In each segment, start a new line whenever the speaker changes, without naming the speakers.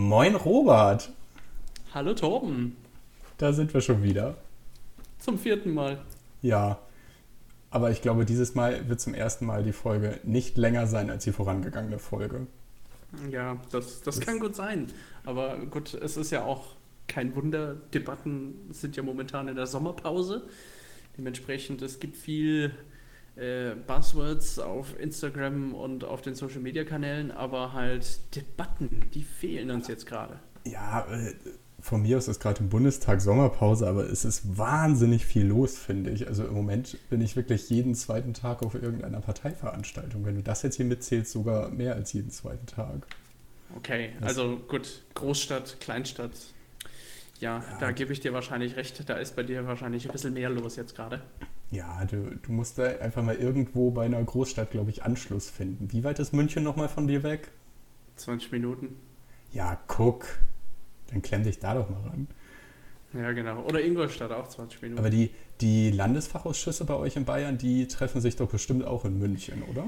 Moin Robert.
Hallo Torben.
Da sind wir schon wieder.
Zum vierten Mal.
Ja. Aber ich glaube, dieses Mal wird zum ersten Mal die Folge nicht länger sein als die vorangegangene Folge.
Ja, das, das, das kann gut sein. Aber gut, es ist ja auch kein Wunder. Debatten sind ja momentan in der Sommerpause. Dementsprechend, es gibt viel äh, Buzzwords auf Instagram und auf den Social Media Kanälen, aber halt Debatten, die fehlen uns jetzt gerade.
Ja, äh, von mir aus ist gerade im Bundestag Sommerpause, aber es ist wahnsinnig viel los, finde ich. Also im Moment bin ich wirklich jeden zweiten Tag auf irgendeiner Parteiveranstaltung. Wenn du das jetzt hier mitzählst, sogar mehr als jeden zweiten Tag.
Okay, das also gut, Großstadt, Kleinstadt. Ja, ja, da gebe ich dir wahrscheinlich recht. Da ist bei dir wahrscheinlich ein bisschen mehr los jetzt gerade.
Ja, du, du musst da einfach mal irgendwo bei einer Großstadt, glaube ich, Anschluss finden. Wie weit ist München nochmal von dir weg?
20 Minuten.
Ja, guck. Dann klemm dich da doch mal ran.
Ja, genau. Oder Ingolstadt auch 20 Minuten.
Aber die, die Landesfachausschüsse bei euch in Bayern, die treffen sich doch bestimmt auch in München, oder?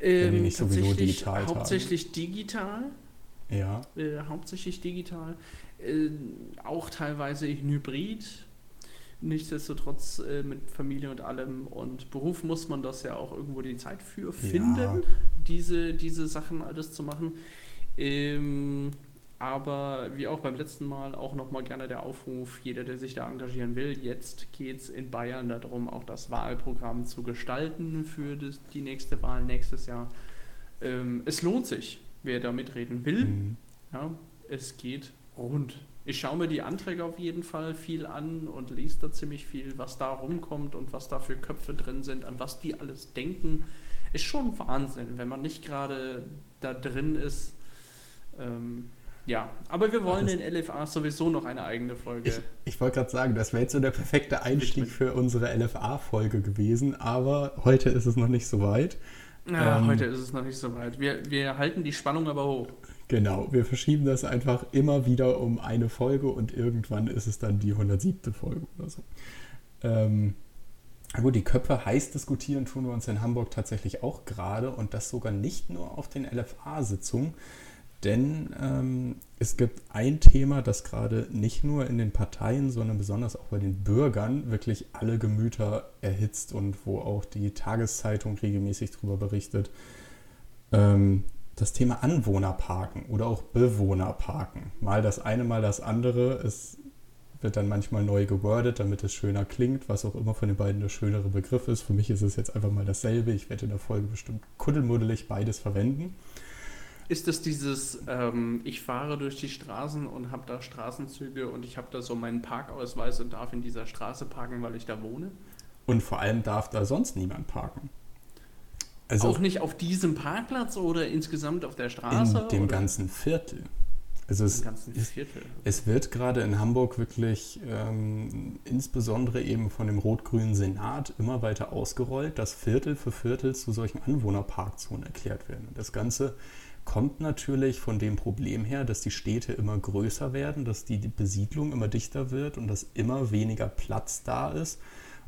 Ähm, Wenn die nicht sowieso digital Hauptsächlich tagen. digital.
Ja.
Äh, hauptsächlich digital. Äh, auch teilweise hybrid. Nichtsdestotrotz äh, mit Familie und allem und Beruf muss man das ja auch irgendwo die Zeit für finden, ja. diese, diese Sachen alles zu machen. Ähm, aber wie auch beim letzten Mal auch nochmal gerne der Aufruf, jeder, der sich da engagieren will, jetzt geht es in Bayern darum, auch das Wahlprogramm zu gestalten für das, die nächste Wahl nächstes Jahr. Ähm, es lohnt sich, wer da mitreden will. Mhm. Ja, es geht rund. Ich schaue mir die Anträge auf jeden Fall viel an und lese da ziemlich viel, was da rumkommt und was da für Köpfe drin sind, an was die alles denken. Ist schon Wahnsinn, wenn man nicht gerade da drin ist. Ähm, ja, aber wir wollen in LFA sowieso noch eine eigene Folge.
Ich, ich wollte gerade sagen, das wäre jetzt so der perfekte Einstieg für unsere LFA-Folge gewesen, aber heute ist es noch nicht so weit.
Ja, ähm, heute ist es noch nicht so weit. Wir, wir halten die Spannung aber hoch.
Genau, wir verschieben das einfach immer wieder um eine Folge und irgendwann ist es dann die 107. Folge oder so. Ähm, gut, die Köpfe heiß diskutieren tun wir uns in Hamburg tatsächlich auch gerade und das sogar nicht nur auf den LFA-Sitzungen, denn ähm, es gibt ein Thema, das gerade nicht nur in den Parteien, sondern besonders auch bei den Bürgern wirklich alle Gemüter erhitzt und wo auch die Tageszeitung regelmäßig darüber berichtet. Ähm, das Thema Anwohnerparken oder auch Bewohnerparken. Mal das eine, mal das andere. Es wird dann manchmal neu gewordet, damit es schöner klingt, was auch immer von den beiden der schönere Begriff ist. Für mich ist es jetzt einfach mal dasselbe. Ich werde in der Folge bestimmt kuddelmuddelig beides verwenden.
Ist das dieses, ähm, ich fahre durch die Straßen und habe da Straßenzüge und ich habe da so meinen Parkausweis und darf in dieser Straße parken, weil ich da wohne?
Und vor allem darf da sonst niemand parken.
Also auch nicht auf diesem Parkplatz oder insgesamt auf der Straße?
In dem
oder?
ganzen Viertel. Also es, Viertel. es, wird gerade in Hamburg wirklich ähm, insbesondere eben von dem rot-grünen Senat immer weiter ausgerollt, dass Viertel für Viertel zu solchen Anwohnerparkzonen erklärt werden. Und das Ganze kommt natürlich von dem Problem her, dass die Städte immer größer werden, dass die Besiedlung immer dichter wird und dass immer weniger Platz da ist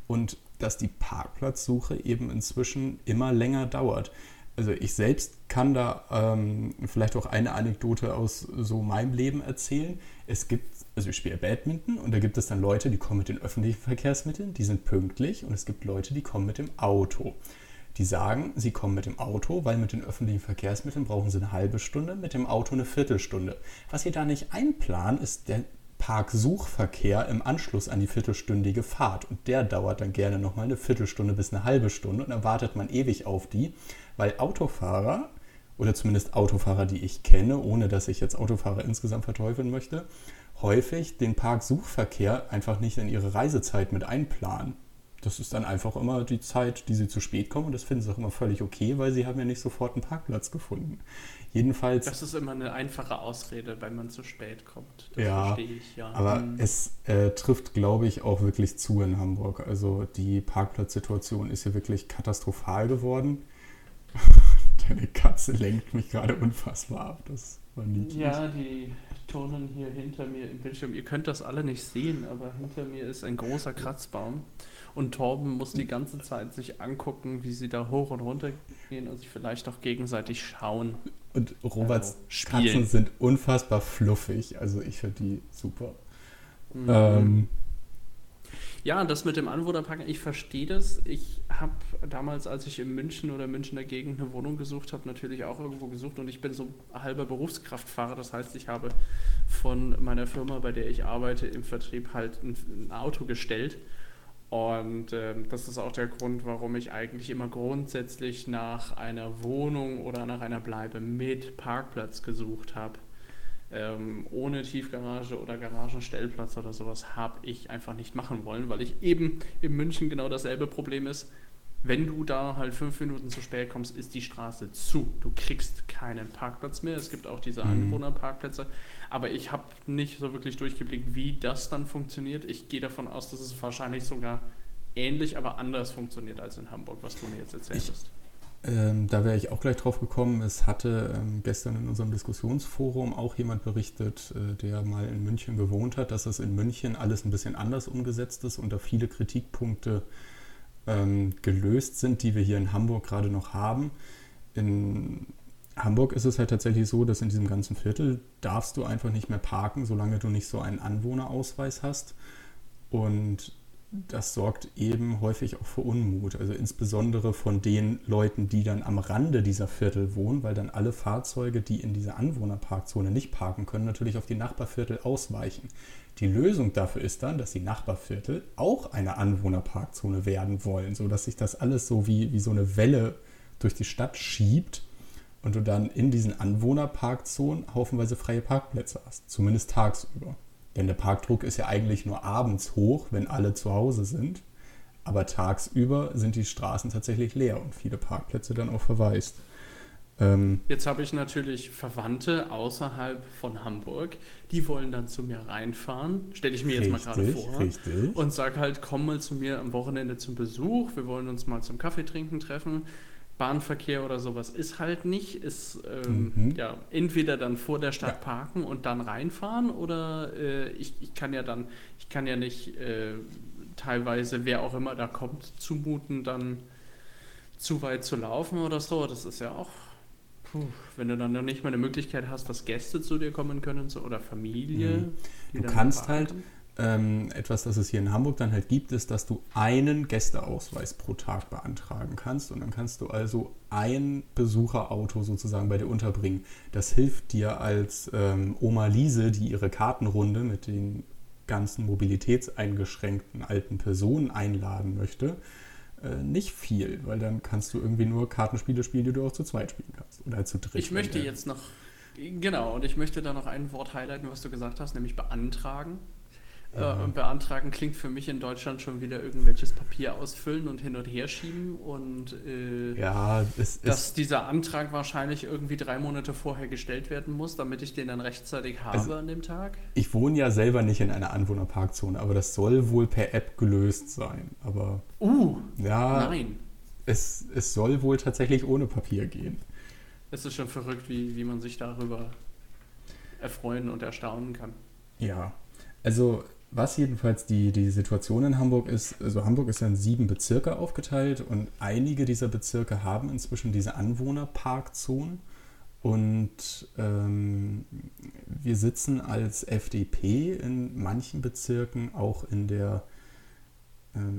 und dass die Parkplatzsuche eben inzwischen immer länger dauert. Also ich selbst kann da ähm, vielleicht auch eine Anekdote aus so meinem Leben erzählen. Es gibt, also ich spiele Badminton und da gibt es dann Leute, die kommen mit den öffentlichen Verkehrsmitteln, die sind pünktlich und es gibt Leute, die kommen mit dem Auto. Die sagen, sie kommen mit dem Auto, weil mit den öffentlichen Verkehrsmitteln brauchen sie eine halbe Stunde, mit dem Auto eine Viertelstunde. Was sie da nicht einplanen, ist der Parksuchverkehr im Anschluss an die viertelstündige Fahrt. Und der dauert dann gerne nochmal eine Viertelstunde bis eine halbe Stunde und dann wartet man ewig auf die, weil Autofahrer oder zumindest Autofahrer, die ich kenne, ohne dass ich jetzt Autofahrer insgesamt verteufeln möchte, häufig den Parksuchverkehr einfach nicht in ihre Reisezeit mit einplanen das ist dann einfach immer die Zeit, die sie zu spät kommen und das finden sie auch immer völlig okay, weil sie haben ja nicht sofort einen Parkplatz gefunden. Jedenfalls.
Das ist immer eine einfache Ausrede, wenn man zu spät kommt.
Das ja, verstehe ich, ja. Aber hm. es äh, trifft, glaube ich, auch wirklich zu in Hamburg. Also die Parkplatzsituation ist hier wirklich katastrophal geworden. Deine Katze lenkt mich gerade unfassbar ab. Das war niedlich.
Ja, die, turnen hier hinter mir im Bildschirm. Ihr könnt das alle nicht sehen, aber hinter mir ist ein großer Kratzbaum. Und Torben muss die ganze Zeit sich angucken, wie sie da hoch und runter gehen und sich vielleicht auch gegenseitig schauen.
Und Roberts also, Katzen sind unfassbar fluffig. Also ich finde die super. Mhm. Ähm,
ja, das mit dem Anwohnerpark, ich verstehe das. Ich habe damals, als ich in München oder Münchner Gegend eine Wohnung gesucht habe, natürlich auch irgendwo gesucht und ich bin so halber Berufskraftfahrer. Das heißt, ich habe von meiner Firma, bei der ich arbeite, im Vertrieb halt ein, ein Auto gestellt. Und äh, das ist auch der Grund, warum ich eigentlich immer grundsätzlich nach einer Wohnung oder nach einer Bleibe mit Parkplatz gesucht habe ähm, ohne Tiefgarage oder Garagenstellplatz oder sowas habe ich einfach nicht machen wollen, weil ich eben in München genau dasselbe Problem ist. Wenn du da halt fünf Minuten zu spät kommst, ist die Straße zu. Du kriegst keinen Parkplatz mehr. Es gibt auch diese mhm. Anwohnerparkplätze. Aber ich habe nicht so wirklich durchgeblickt, wie das dann funktioniert. Ich gehe davon aus, dass es wahrscheinlich sogar ähnlich, aber anders funktioniert als in Hamburg, was du mir jetzt erzählt hast.
Ähm, da wäre ich auch gleich drauf gekommen. Es hatte ähm, gestern in unserem Diskussionsforum auch jemand berichtet, äh, der mal in München gewohnt hat, dass es in München alles ein bisschen anders umgesetzt ist und da viele Kritikpunkte ähm, gelöst sind, die wir hier in Hamburg gerade noch haben. In Hamburg ist es halt tatsächlich so, dass in diesem ganzen Viertel darfst du einfach nicht mehr parken, solange du nicht so einen Anwohnerausweis hast. Und das sorgt eben häufig auch für Unmut. Also insbesondere von den Leuten, die dann am Rande dieser Viertel wohnen, weil dann alle Fahrzeuge, die in dieser Anwohnerparkzone nicht parken können, natürlich auf die Nachbarviertel ausweichen. Die Lösung dafür ist dann, dass die Nachbarviertel auch eine Anwohnerparkzone werden wollen, sodass sich das alles so wie, wie so eine Welle durch die Stadt schiebt und du dann in diesen Anwohnerparkzonen haufenweise freie Parkplätze hast, zumindest tagsüber. Denn der Parkdruck ist ja eigentlich nur abends hoch, wenn alle zu Hause sind. Aber tagsüber sind die Straßen tatsächlich leer und viele Parkplätze dann auch verwaist.
Ähm, Jetzt habe ich natürlich Verwandte außerhalb von Hamburg, die wollen dann zu mir reinfahren, stelle ich mir richtig, jetzt mal gerade vor, richtig. und sage halt, komm mal zu mir am Wochenende zum Besuch, wir wollen uns mal zum Kaffee trinken treffen. Bahnverkehr oder sowas ist halt nicht. Ist ähm, mhm. ja entweder dann vor der Stadt ja. parken und dann reinfahren oder äh, ich, ich kann ja dann, ich kann ja nicht äh, teilweise, wer auch immer da kommt, zumuten, dann zu weit zu laufen oder so. Das ist ja auch, puh, wenn du dann noch nicht mal eine Möglichkeit hast, dass Gäste zu dir kommen können so, oder Familie.
Mhm. Du kannst halt, ähm, etwas, das es hier in Hamburg dann halt gibt, ist, dass du einen Gästeausweis pro Tag beantragen kannst und dann kannst du also ein Besucherauto sozusagen bei dir unterbringen. Das hilft dir als ähm, Oma Liese, die ihre Kartenrunde mit den ganzen mobilitätseingeschränkten alten Personen einladen möchte, äh, nicht viel, weil dann kannst du irgendwie nur Kartenspiele spielen, die du auch zu zweit spielen kannst oder zu dritt.
Ich möchte jetzt noch Genau, und ich möchte da noch ein Wort highlighten, was du gesagt hast, nämlich beantragen. Äh, beantragen klingt für mich in Deutschland schon wieder irgendwelches Papier ausfüllen und hin und her schieben und äh,
ja, es,
dass es, dieser Antrag wahrscheinlich irgendwie drei Monate vorher gestellt werden muss, damit ich den dann rechtzeitig habe also, an dem Tag.
Ich wohne ja selber nicht in einer Anwohnerparkzone, aber das soll wohl per App gelöst sein. Aber
uh,
ja, nein. Es, es soll wohl tatsächlich ohne Papier gehen.
Es ist schon verrückt, wie, wie man sich darüber erfreuen und erstaunen kann.
Ja, also was jedenfalls die, die Situation in Hamburg ist, also Hamburg ist ja in sieben Bezirke aufgeteilt und einige dieser Bezirke haben inzwischen diese Anwohnerparkzonen. Und ähm, wir sitzen als FDP in manchen Bezirken auch in der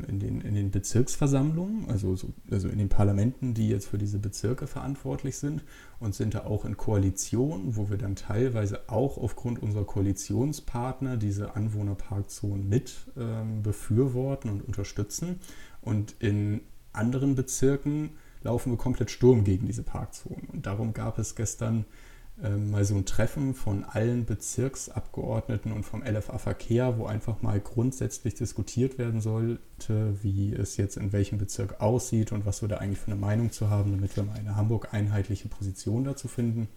in den, in den Bezirksversammlungen, also, so, also in den Parlamenten, die jetzt für diese Bezirke verantwortlich sind und sind da auch in Koalitionen, wo wir dann teilweise auch aufgrund unserer Koalitionspartner diese Anwohnerparkzonen mit ähm, befürworten und unterstützen. Und in anderen Bezirken laufen wir komplett Sturm gegen diese Parkzonen. Und darum gab es gestern ähm, mal so ein Treffen von allen Bezirksabgeordneten und vom LFA Verkehr, wo einfach mal grundsätzlich diskutiert werden sollte, wie es jetzt in welchem Bezirk aussieht und was wir da eigentlich für eine Meinung zu haben, damit wir mal eine Hamburg einheitliche Position dazu finden.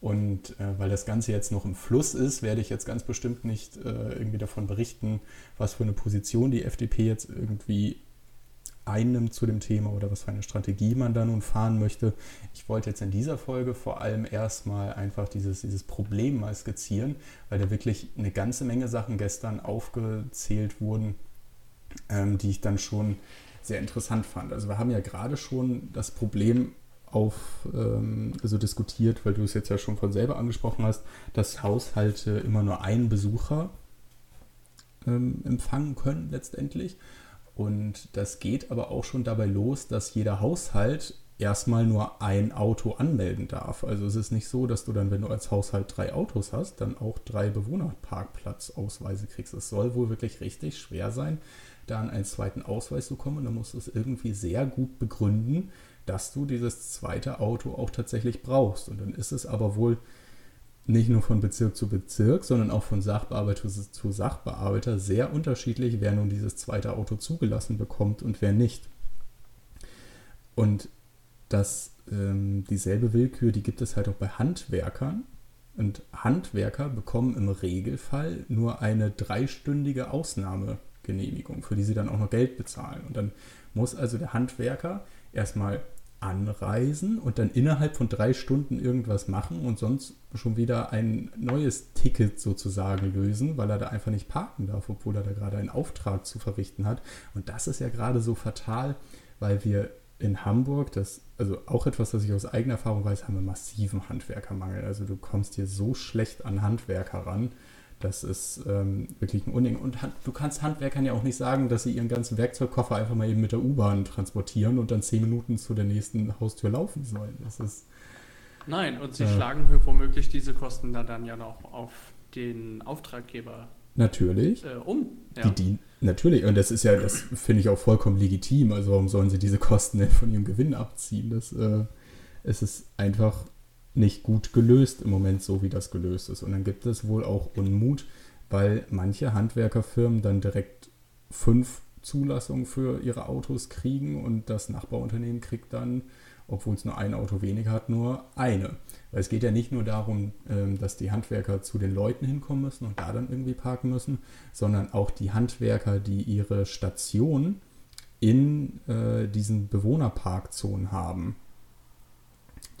Und äh, weil das Ganze jetzt noch im Fluss ist, werde ich jetzt ganz bestimmt nicht äh, irgendwie davon berichten, was für eine Position die FDP jetzt irgendwie einnimmt zu dem Thema oder was für eine Strategie man da nun fahren möchte. Ich wollte jetzt in dieser Folge vor allem erstmal einfach dieses, dieses Problem mal skizzieren, weil da wirklich eine ganze Menge Sachen gestern aufgezählt wurden, ähm, die ich dann schon sehr interessant fand. Also wir haben ja gerade schon das Problem auf, ähm, also diskutiert, weil du es jetzt ja schon von selber angesprochen hast, dass Haushalte immer nur einen Besucher ähm, empfangen können letztendlich. Und das geht aber auch schon dabei los, dass jeder Haushalt erstmal nur ein Auto anmelden darf. Also es ist nicht so, dass du dann, wenn du als Haushalt drei Autos hast, dann auch drei Bewohnerparkplatzausweise kriegst. Es soll wohl wirklich richtig schwer sein, da an einen zweiten Ausweis zu kommen. Dann musst du es irgendwie sehr gut begründen, dass du dieses zweite Auto auch tatsächlich brauchst. Und dann ist es aber wohl nicht nur von Bezirk zu Bezirk, sondern auch von Sachbearbeiter zu Sachbearbeiter sehr unterschiedlich, wer nun dieses zweite Auto zugelassen bekommt und wer nicht. Und das, ähm, dieselbe Willkür, die gibt es halt auch bei Handwerkern. Und Handwerker bekommen im Regelfall nur eine dreistündige Ausnahmegenehmigung, für die sie dann auch noch Geld bezahlen. Und dann muss also der Handwerker erstmal anreisen und dann innerhalb von drei Stunden irgendwas machen und sonst schon wieder ein neues Ticket sozusagen lösen, weil er da einfach nicht parken darf, obwohl er da gerade einen Auftrag zu verrichten hat. Und das ist ja gerade so fatal, weil wir in Hamburg, das, also auch etwas, das ich aus eigener Erfahrung weiß, haben wir massiven Handwerkermangel. Also du kommst hier so schlecht an Handwerker ran. Das ist ähm, wirklich ein Unding. Und du kannst Handwerkern ja auch nicht sagen, dass sie ihren ganzen Werkzeugkoffer einfach mal eben mit der U-Bahn transportieren und dann zehn Minuten zu der nächsten Haustür laufen sollen. Das ist.
Nein, und sie äh, schlagen womöglich diese Kosten dann ja noch auf den Auftraggeber
Natürlich.
Äh, um.
Ja. Die, die, natürlich. Und das ist ja, das finde ich auch vollkommen legitim. Also warum sollen sie diese Kosten denn von ihrem Gewinn abziehen? Das, äh, es ist einfach nicht gut gelöst im Moment, so wie das gelöst ist. Und dann gibt es wohl auch Unmut, weil manche Handwerkerfirmen dann direkt fünf Zulassungen für ihre Autos kriegen und das Nachbarunternehmen kriegt dann, obwohl es nur ein Auto weniger hat, nur eine. Weil es geht ja nicht nur darum, ähm, dass die Handwerker zu den Leuten hinkommen müssen und da dann irgendwie parken müssen, sondern auch die Handwerker, die ihre Station in äh, diesen Bewohnerparkzonen haben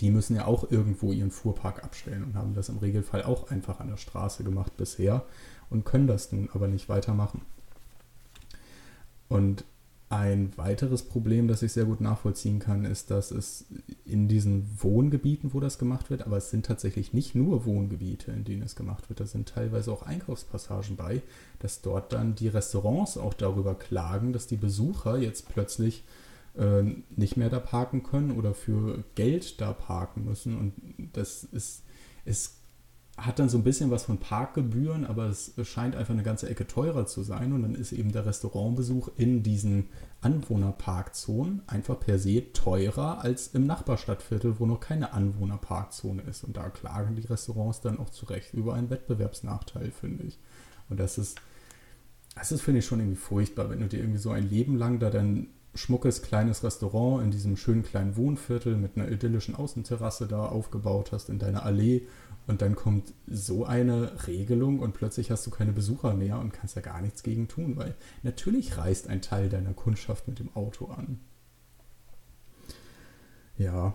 die müssen ja auch irgendwo ihren Fuhrpark abstellen und haben das im Regelfall auch einfach an der Straße gemacht bisher und können das nun aber nicht weitermachen. Und ein weiteres Problem, das ich sehr gut nachvollziehen kann, ist, dass es in diesen Wohngebieten, wo das gemacht wird, aber es sind tatsächlich nicht nur Wohngebiete, in denen es gemacht wird, da sind teilweise auch Einkaufspassagen bei, dass dort dann die Restaurants auch darüber klagen, dass die Besucher jetzt plötzlich äh, nicht mehr da parken können oder für Geld da parken müssen. Und das ist, es hat dann so ein bisschen was von Parkgebühren, aber es scheint einfach eine ganze Ecke teurer zu sein. Und dann ist eben der Restaurantbesuch in diesen Anwohnerparkzonen einfach per se teurer als im Nachbarstadtviertel, wo noch keine Anwohnerparkzone ist. Und da klagen die Restaurants dann auch zu Recht über einen Wettbewerbsnachteil, finde ich. Und das ist, das ist, finde ich, schon irgendwie furchtbar, wenn du dir irgendwie so ein Leben lang da dann schmuckes kleines Restaurant in diesem schönen kleinen Wohnviertel mit einer idyllischen Außenterrasse da aufgebaut hast in deiner Allee und dann kommt so eine Regelung und plötzlich hast du keine Besucher mehr und kannst ja gar nichts gegen tun, weil natürlich reist ein Teil deiner Kundschaft mit dem Auto an. Ja.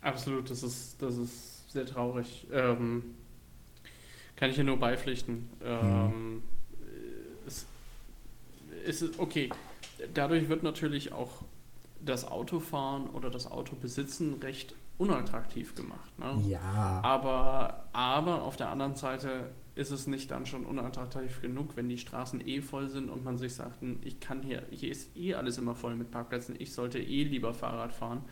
Absolut, das ist, das ist sehr traurig. Ähm, kann ich hier nur beipflichten. Ähm, hm. es, es ist okay dadurch wird natürlich auch das Autofahren oder das Autobesitzen recht unattraktiv gemacht. Ne?
Ja.
Aber, aber auf der anderen Seite ist es nicht dann schon unattraktiv genug, wenn die Straßen eh voll sind und man sich sagt, hm, ich kann hier, hier ist eh alles immer voll mit Parkplätzen, ich sollte eh lieber Fahrrad fahren.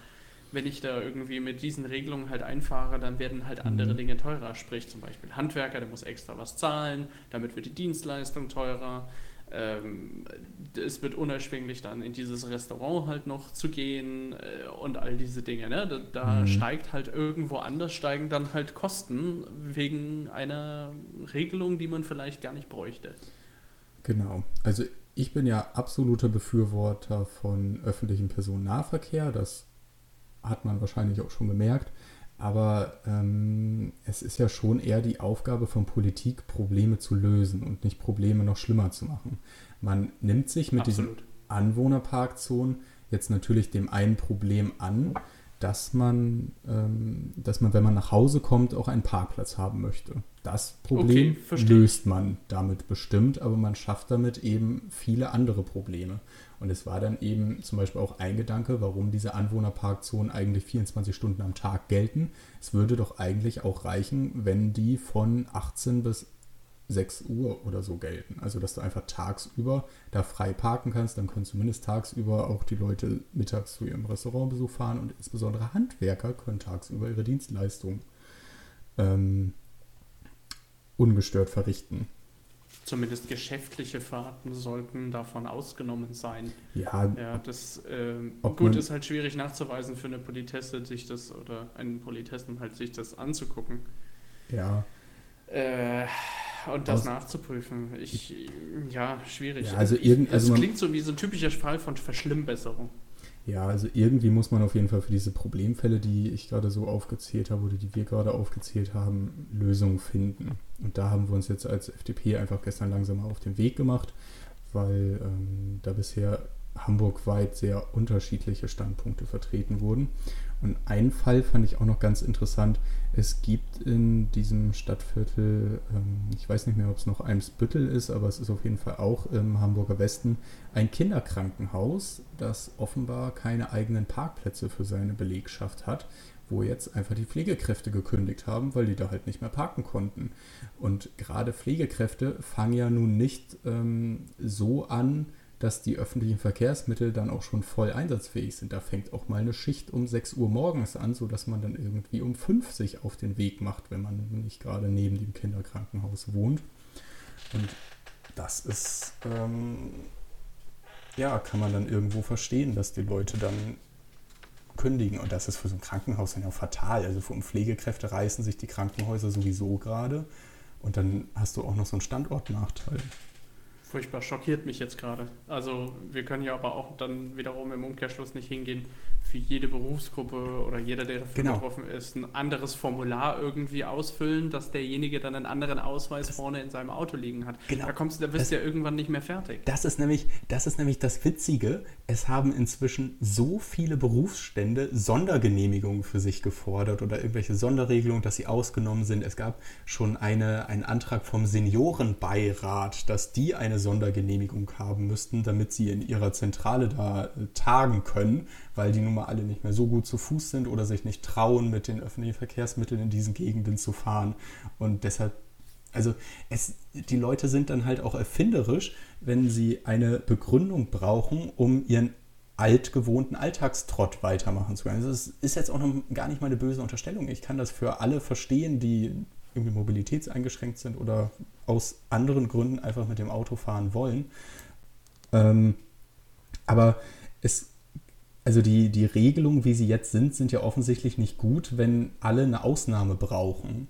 Wenn ich da irgendwie mit diesen Regelungen halt einfahre, dann werden halt andere mhm. Dinge teurer. Sprich zum Beispiel Handwerker, der muss extra was zahlen, damit wird die Dienstleistung teurer ähm, es wird unerschwinglich dann in dieses Restaurant halt noch zu gehen äh, und all diese Dinge. Ne? Da, da mhm. steigt halt irgendwo anders, steigen dann halt Kosten wegen einer Regelung, die man vielleicht gar nicht bräuchte.
Genau. Also ich bin ja absoluter Befürworter von öffentlichem Personennahverkehr. Das hat man wahrscheinlich auch schon gemerkt. Aber ähm, es ist ja schon eher die Aufgabe von Politik, Probleme zu lösen und nicht Probleme noch schlimmer zu machen. Man nimmt sich mit, diesem, Anwohnerparkzonen jetzt natürlich dem einen Problem an, dass man, ähm, dass man, wenn man nach Hause kommt, auch einen Parkplatz haben möchte. Das Problem okay, löst man damit bestimmt, aber man schafft damit eben viele andere Probleme. Und es war dann eben zum Beispiel auch ein Gedanke, warum diese Anwohnerparkzonen eigentlich 24 Stunden am Tag gelten. Es würde doch eigentlich auch reichen, wenn die von 18 bis 6 Uhr oder so gelten. Also, dass du einfach tagsüber da frei parken kannst, dann können zumindest tagsüber auch die Leute mittags zu ihrem Restaurantbesuch fahren und insbesondere Handwerker können tagsüber ihre Dienstleistung ähm, ungestört verrichten.
Zumindest geschäftliche Fahrten sollten davon ausgenommen sein.
Ja,
ja das äh, gut ist halt schwierig nachzuweisen für eine Politesse, sich das oder einen Politessen halt sich das anzugucken.
Ja.
Äh, und das Aus nachzuprüfen. Ich, ja, schwierig.
Ja, also irgend, also
es klingt so wie so ein typischer Fall von Verschlimmbesserung.
Ja, also irgendwie muss man auf jeden Fall für diese Problemfälle, die ich gerade so aufgezählt habe oder die wir gerade aufgezählt haben, Lösungen finden. Und da haben wir uns jetzt als FDP einfach gestern langsam auf den Weg gemacht, weil ähm, da bisher hamburgweit sehr unterschiedliche Standpunkte vertreten wurden. Und einen Fall fand ich auch noch ganz interessant. Es gibt in diesem Stadtviertel, ähm, ich weiß nicht mehr, ob es noch Eimsbüttel ist, aber es ist auf jeden Fall auch im Hamburger Westen, ein Kinderkrankenhaus, das offenbar keine eigenen Parkplätze für seine Belegschaft hat, wo jetzt einfach die Pflegekräfte gekündigt haben, weil die da halt nicht mehr parken konnten. Und gerade Pflegekräfte fangen ja nun nicht ähm, so an, dass die öffentlichen Verkehrsmittel dann auch schon voll einsatzfähig sind. Da fängt auch mal eine Schicht um 6 Uhr morgens an, sodass man dann irgendwie um 5 sich auf den Weg macht, wenn man nicht gerade neben dem Kinderkrankenhaus wohnt. Und das ist, ähm, ja, kann man dann irgendwo verstehen, dass die Leute dann kündigen. Und das ist für so ein Krankenhaus dann ja fatal. Also um Pflegekräfte reißen sich die Krankenhäuser sowieso gerade. Und dann hast du auch noch so einen Standortnachteil
furchtbar schockiert mich jetzt gerade. Also wir können ja aber auch dann wiederum im Umkehrschluss nicht hingehen, für jede Berufsgruppe oder jeder, der dafür genau. betroffen ist, ein anderes Formular irgendwie ausfüllen, dass derjenige dann einen anderen Ausweis das vorne in seinem Auto liegen hat. Genau. Da kommst da bist du ja irgendwann nicht mehr fertig.
Das ist nämlich, das ist nämlich das Witzige. Es haben inzwischen so viele Berufsstände Sondergenehmigungen für sich gefordert oder irgendwelche Sonderregelungen, dass sie ausgenommen sind. Es gab schon eine, einen Antrag vom Seniorenbeirat, dass die eine Sondergenehmigung haben müssten, damit sie in ihrer Zentrale da äh, tagen können weil die nun mal alle nicht mehr so gut zu Fuß sind oder sich nicht trauen, mit den öffentlichen Verkehrsmitteln in diesen Gegenden zu fahren. Und deshalb, also es, die Leute sind dann halt auch erfinderisch, wenn sie eine Begründung brauchen, um ihren altgewohnten Alltagstrott weitermachen zu können. Also es ist jetzt auch noch gar nicht mal eine böse Unterstellung. Ich kann das für alle verstehen, die irgendwie mobilitätseingeschränkt sind oder aus anderen Gründen einfach mit dem Auto fahren wollen. Ähm, aber es also die, die Regelungen, wie sie jetzt sind, sind ja offensichtlich nicht gut, wenn alle eine Ausnahme brauchen.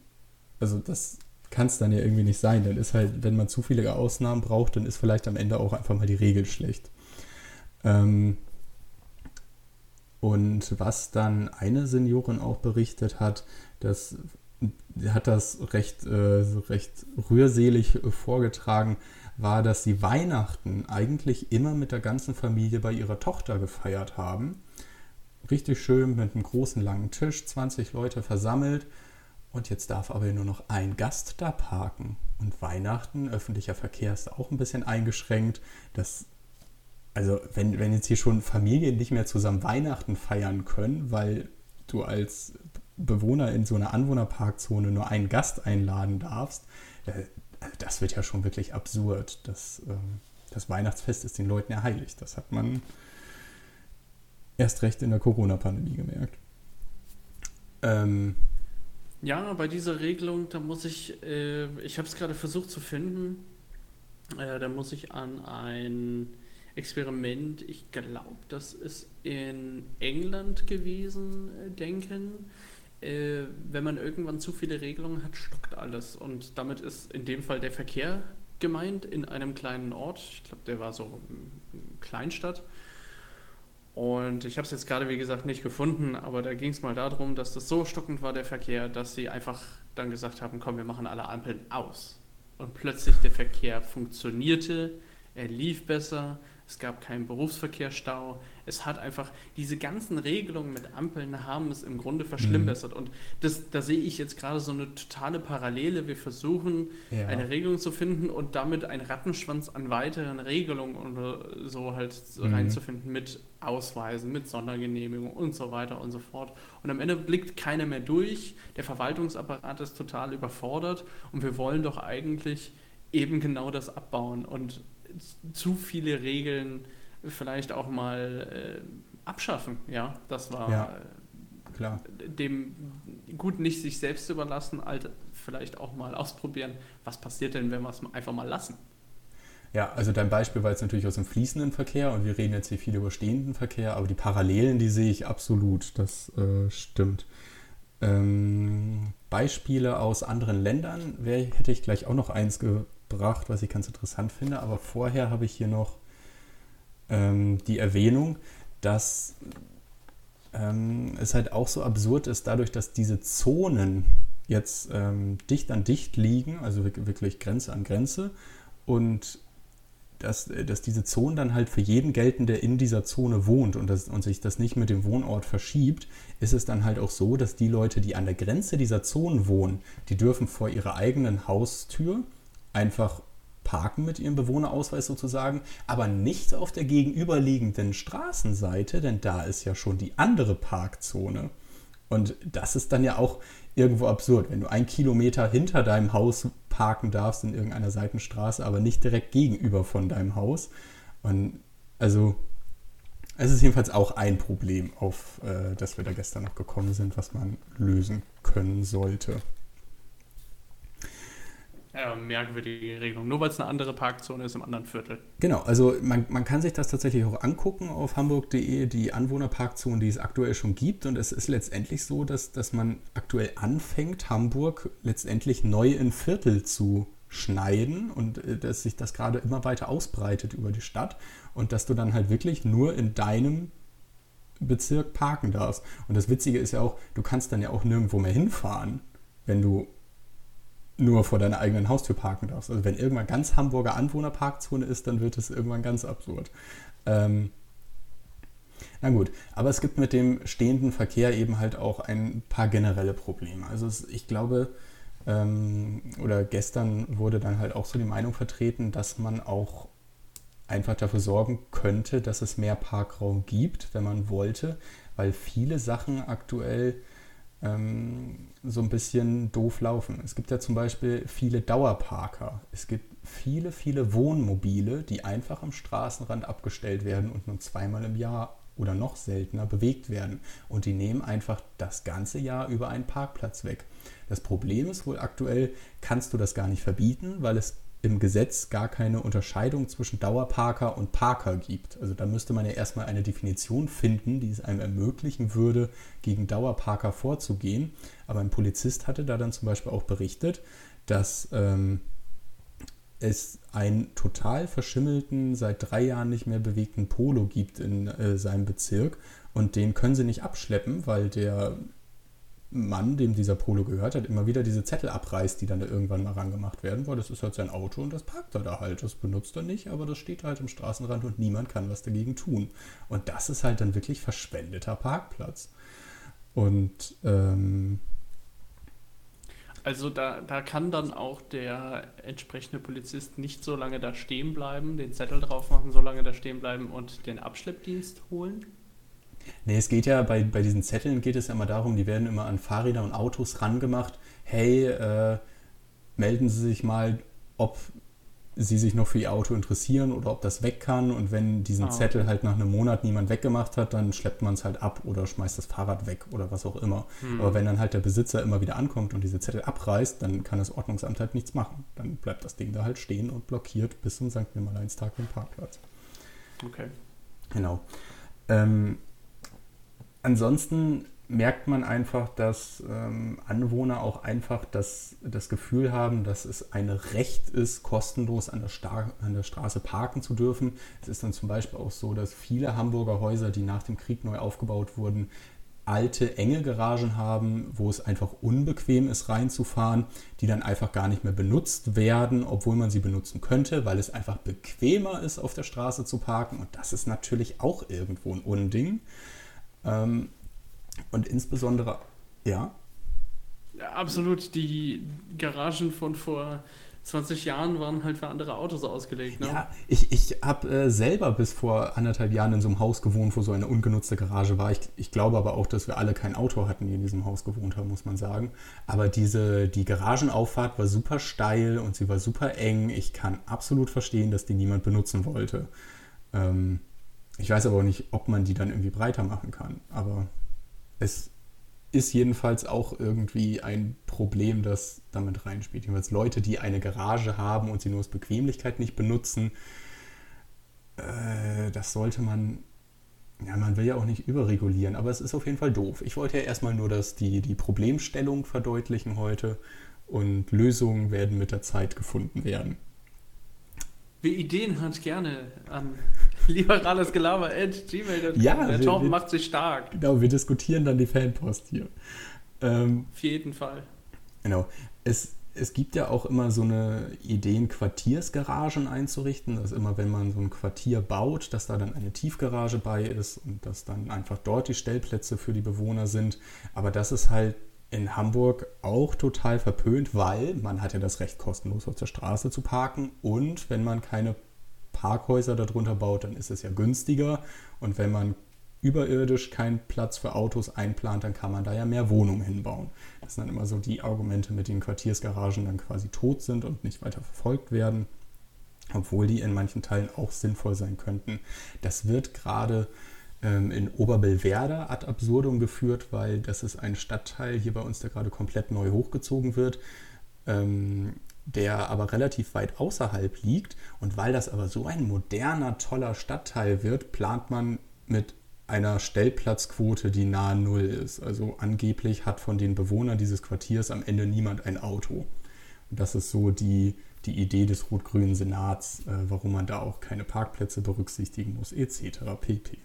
Also das kann es dann ja irgendwie nicht sein. Dann ist halt, wenn man zu viele Ausnahmen braucht, dann ist vielleicht am Ende auch einfach mal die Regel schlecht. Ähm und was dann eine Seniorin auch berichtet hat, das hat das recht, äh, recht rührselig vorgetragen, war, dass sie Weihnachten eigentlich immer mit der ganzen Familie bei ihrer Tochter gefeiert haben. Richtig schön mit einem großen langen Tisch, 20 Leute versammelt. Und jetzt darf aber nur noch ein Gast da parken. Und Weihnachten, öffentlicher Verkehr ist auch ein bisschen eingeschränkt. Das, also wenn, wenn jetzt hier schon Familien nicht mehr zusammen Weihnachten feiern können, weil du als Bewohner in so einer Anwohnerparkzone nur einen Gast einladen darfst, äh, das wird ja schon wirklich absurd. Das, ähm, das Weihnachtsfest ist den Leuten ja heilig. Das hat man erst recht in der Corona-Pandemie gemerkt.
Ähm, ja, bei dieser Regelung, da muss ich, äh, ich habe es gerade versucht zu finden, äh, da muss ich an ein Experiment, ich glaube, das ist in England gewesen, äh, denken äh, wenn man irgendwann zu viele Regelungen hat, stockt alles. Und damit ist in dem Fall der Verkehr gemeint in einem kleinen Ort. Ich glaube, der war so Kleinstadt. Und ich habe es jetzt gerade, wie gesagt, nicht gefunden, aber da ging es mal darum, dass das so stockend war, der Verkehr, dass sie einfach dann gesagt haben, komm, wir machen alle Ampeln aus. Und plötzlich der Verkehr funktionierte, er lief besser, es gab keinen Berufsverkehrsstau. Es hat einfach, diese ganzen Regelungen mit Ampeln haben es im Grunde verschlimmbessert. Mhm. Und das, da sehe ich jetzt gerade so eine totale Parallele. Wir versuchen, ja. eine Regelung zu finden und damit einen Rattenschwanz an weiteren Regelungen oder so halt mhm. reinzufinden mit Ausweisen, mit Sondergenehmigung und so weiter und so fort. Und am Ende blickt keiner mehr durch. Der Verwaltungsapparat ist total überfordert und wir wollen doch eigentlich eben genau das abbauen und zu viele Regeln vielleicht auch mal äh, abschaffen. Ja, das war ja, klar. dem gut nicht sich selbst überlassen, halt vielleicht auch mal ausprobieren, was passiert denn, wenn wir es einfach mal lassen.
Ja, also dein Beispiel war jetzt natürlich aus dem fließenden Verkehr und wir reden jetzt hier viel über stehenden Verkehr, aber die Parallelen, die sehe ich absolut, das äh, stimmt. Ähm, Beispiele aus anderen Ländern wär, hätte ich gleich auch noch eins gebracht, was ich ganz interessant finde, aber vorher habe ich hier noch ähm, die Erwähnung, dass ähm, es halt auch so absurd ist, dadurch, dass diese Zonen jetzt ähm, dicht an dicht liegen, also wirklich Grenze an Grenze, und dass, dass diese Zonen dann halt für jeden gelten, der in dieser Zone wohnt und, das, und sich das nicht mit dem Wohnort verschiebt, ist es dann halt auch so, dass die Leute, die an der Grenze dieser Zonen wohnen, die dürfen vor ihrer eigenen Haustür einfach parken mit ihrem Bewohnerausweis sozusagen, aber nicht auf der gegenüberliegenden Straßenseite, denn da ist ja schon die andere Parkzone. Und das ist dann ja auch irgendwo absurd, wenn du ein Kilometer hinter deinem Haus parken darfst in irgendeiner Seitenstraße, aber nicht direkt gegenüber von deinem Haus. Und also es ist jedenfalls auch ein Problem, auf äh, das wir da gestern noch gekommen sind, was man lösen können sollte.
Ja, merkwürdige Regelung. Nur weil es eine andere Parkzone ist im anderen Viertel.
Genau, also man, man kann sich das tatsächlich auch angucken auf hamburg.de, die Anwohnerparkzonen, die es aktuell schon gibt. Und es ist letztendlich so, dass, dass man aktuell anfängt, Hamburg letztendlich neu in Viertel zu schneiden und äh, dass sich das gerade immer weiter ausbreitet über die Stadt und dass du dann halt wirklich nur in deinem Bezirk parken darfst. Und das Witzige ist ja auch, du kannst dann ja auch nirgendwo mehr hinfahren, wenn du nur vor deiner eigenen Haustür parken darfst. Also wenn irgendwann ganz Hamburger Anwohnerparkzone ist, dann wird es irgendwann ganz absurd. Ähm, na gut, aber es gibt mit dem stehenden Verkehr eben halt auch ein paar generelle Probleme. Also es, ich glaube, ähm, oder gestern wurde dann halt auch so die Meinung vertreten, dass man auch einfach dafür sorgen könnte, dass es mehr Parkraum gibt, wenn man wollte, weil viele Sachen aktuell ähm, so ein bisschen doof laufen. Es gibt ja zum Beispiel viele Dauerparker. Es gibt viele, viele Wohnmobile, die einfach am Straßenrand abgestellt werden und nur zweimal im Jahr oder noch seltener bewegt werden. Und die nehmen einfach das ganze Jahr über einen Parkplatz weg. Das Problem ist wohl aktuell, kannst du das gar nicht verbieten, weil es im Gesetz gar keine Unterscheidung zwischen Dauerparker und Parker gibt. Also da müsste man ja erstmal eine Definition finden, die es einem ermöglichen würde, gegen Dauerparker vorzugehen. Aber ein Polizist hatte da dann zum Beispiel auch berichtet, dass ähm, es einen total verschimmelten, seit drei Jahren nicht mehr bewegten Polo gibt in äh, seinem Bezirk und den können sie nicht abschleppen, weil der Mann, dem dieser Polo gehört hat, immer wieder diese Zettel abreißt, die dann da irgendwann mal rangemacht werden, weil das ist halt sein Auto und das parkt er da halt. Das benutzt er nicht, aber das steht halt im Straßenrand und niemand kann was dagegen tun. Und das ist halt dann wirklich verschwendeter Parkplatz. Und ähm,
also da, da kann dann auch der entsprechende Polizist nicht so lange da stehen bleiben, den Zettel drauf machen, so lange da stehen bleiben und den Abschleppdienst holen?
Nee, es geht ja bei, bei diesen Zetteln geht es ja immer darum, die werden immer an Fahrräder und Autos rangemacht. Hey, äh, melden Sie sich mal, ob Sie sich noch für Ihr Auto interessieren oder ob das weg kann. Und wenn diesen ah, Zettel halt nach einem Monat niemand weggemacht hat, dann schleppt man es halt ab oder schmeißt das Fahrrad weg oder was auch immer. Hm. Aber wenn dann halt der Besitzer immer wieder ankommt und diese Zettel abreißt, dann kann das Ordnungsamt halt nichts machen. Dann bleibt das Ding da halt stehen und blockiert bis zum St. Nimmerleinstag den Parkplatz.
Okay.
Genau. Ähm, ansonsten merkt man einfach, dass ähm, Anwohner auch einfach das, das Gefühl haben, dass es ein Recht ist, kostenlos an der, an der Straße parken zu dürfen. Es ist dann zum Beispiel auch so, dass viele Hamburger Häuser, die nach dem Krieg neu aufgebaut wurden, alte, enge Garagen haben, wo es einfach unbequem ist reinzufahren, die dann einfach gar nicht mehr benutzt werden, obwohl man sie benutzen könnte, weil es einfach bequemer ist, auf der Straße zu parken. Und das ist natürlich auch irgendwo ein Unding. Ähm, und insbesondere, ja.
ja. Absolut, die Garagen von vor 20 Jahren waren halt für andere Autos ausgelegt. Ne?
Ja, ich, ich habe äh, selber bis vor anderthalb Jahren in so einem Haus gewohnt, wo so eine ungenutzte Garage war. Ich, ich glaube aber auch, dass wir alle kein Auto hatten, die in diesem Haus gewohnt haben, muss man sagen. Aber diese, die Garagenauffahrt war super steil und sie war super eng. Ich kann absolut verstehen, dass die niemand benutzen wollte. Ähm, ich weiß aber auch nicht, ob man die dann irgendwie breiter machen kann. Aber es ist jedenfalls auch irgendwie ein Problem, das damit reinspielt. Jedenfalls Leute, die eine Garage haben und sie nur aus Bequemlichkeit nicht benutzen, äh, das sollte man, ja, man will ja auch nicht überregulieren, aber es ist auf jeden Fall doof. Ich wollte ja erstmal nur dass die, die Problemstellung verdeutlichen heute und Lösungen werden mit der Zeit gefunden werden.
Wer Ideen hat, gerne an liberales Gelaber at gmail.com. Ja, der Torben macht sich stark.
Genau, wir diskutieren dann die Fanpost hier.
Ähm, Auf jeden Fall.
Genau. Es, es gibt ja auch immer so eine Idee, Quartiersgaragen einzurichten. Dass immer, wenn man so ein Quartier baut, dass da dann eine Tiefgarage bei ist und dass dann einfach dort die Stellplätze für die Bewohner sind. Aber das ist halt in Hamburg auch total verpönt, weil man hat ja das Recht, kostenlos auf der Straße zu parken und wenn man keine Parkhäuser darunter baut, dann ist es ja günstiger. Und wenn man überirdisch keinen Platz für Autos einplant, dann kann man da ja mehr Wohnungen hinbauen. Das sind dann immer so die Argumente, mit denen Quartiersgaragen dann quasi tot sind und nicht weiter verfolgt werden, obwohl die in manchen Teilen auch sinnvoll sein könnten. Das wird gerade in Oberbellwerder ad absurdum geführt, weil das ist ein Stadtteil hier bei uns, der gerade komplett neu hochgezogen wird. Ähm, der aber relativ weit außerhalb liegt. Und weil das aber so ein moderner, toller Stadtteil wird, plant man mit einer Stellplatzquote, die nahe Null ist. Also angeblich hat von den Bewohnern dieses Quartiers am Ende niemand ein Auto. Und das ist so die, die Idee des rot-grünen Senats, äh, warum man da auch keine Parkplätze berücksichtigen muss, etc. pp.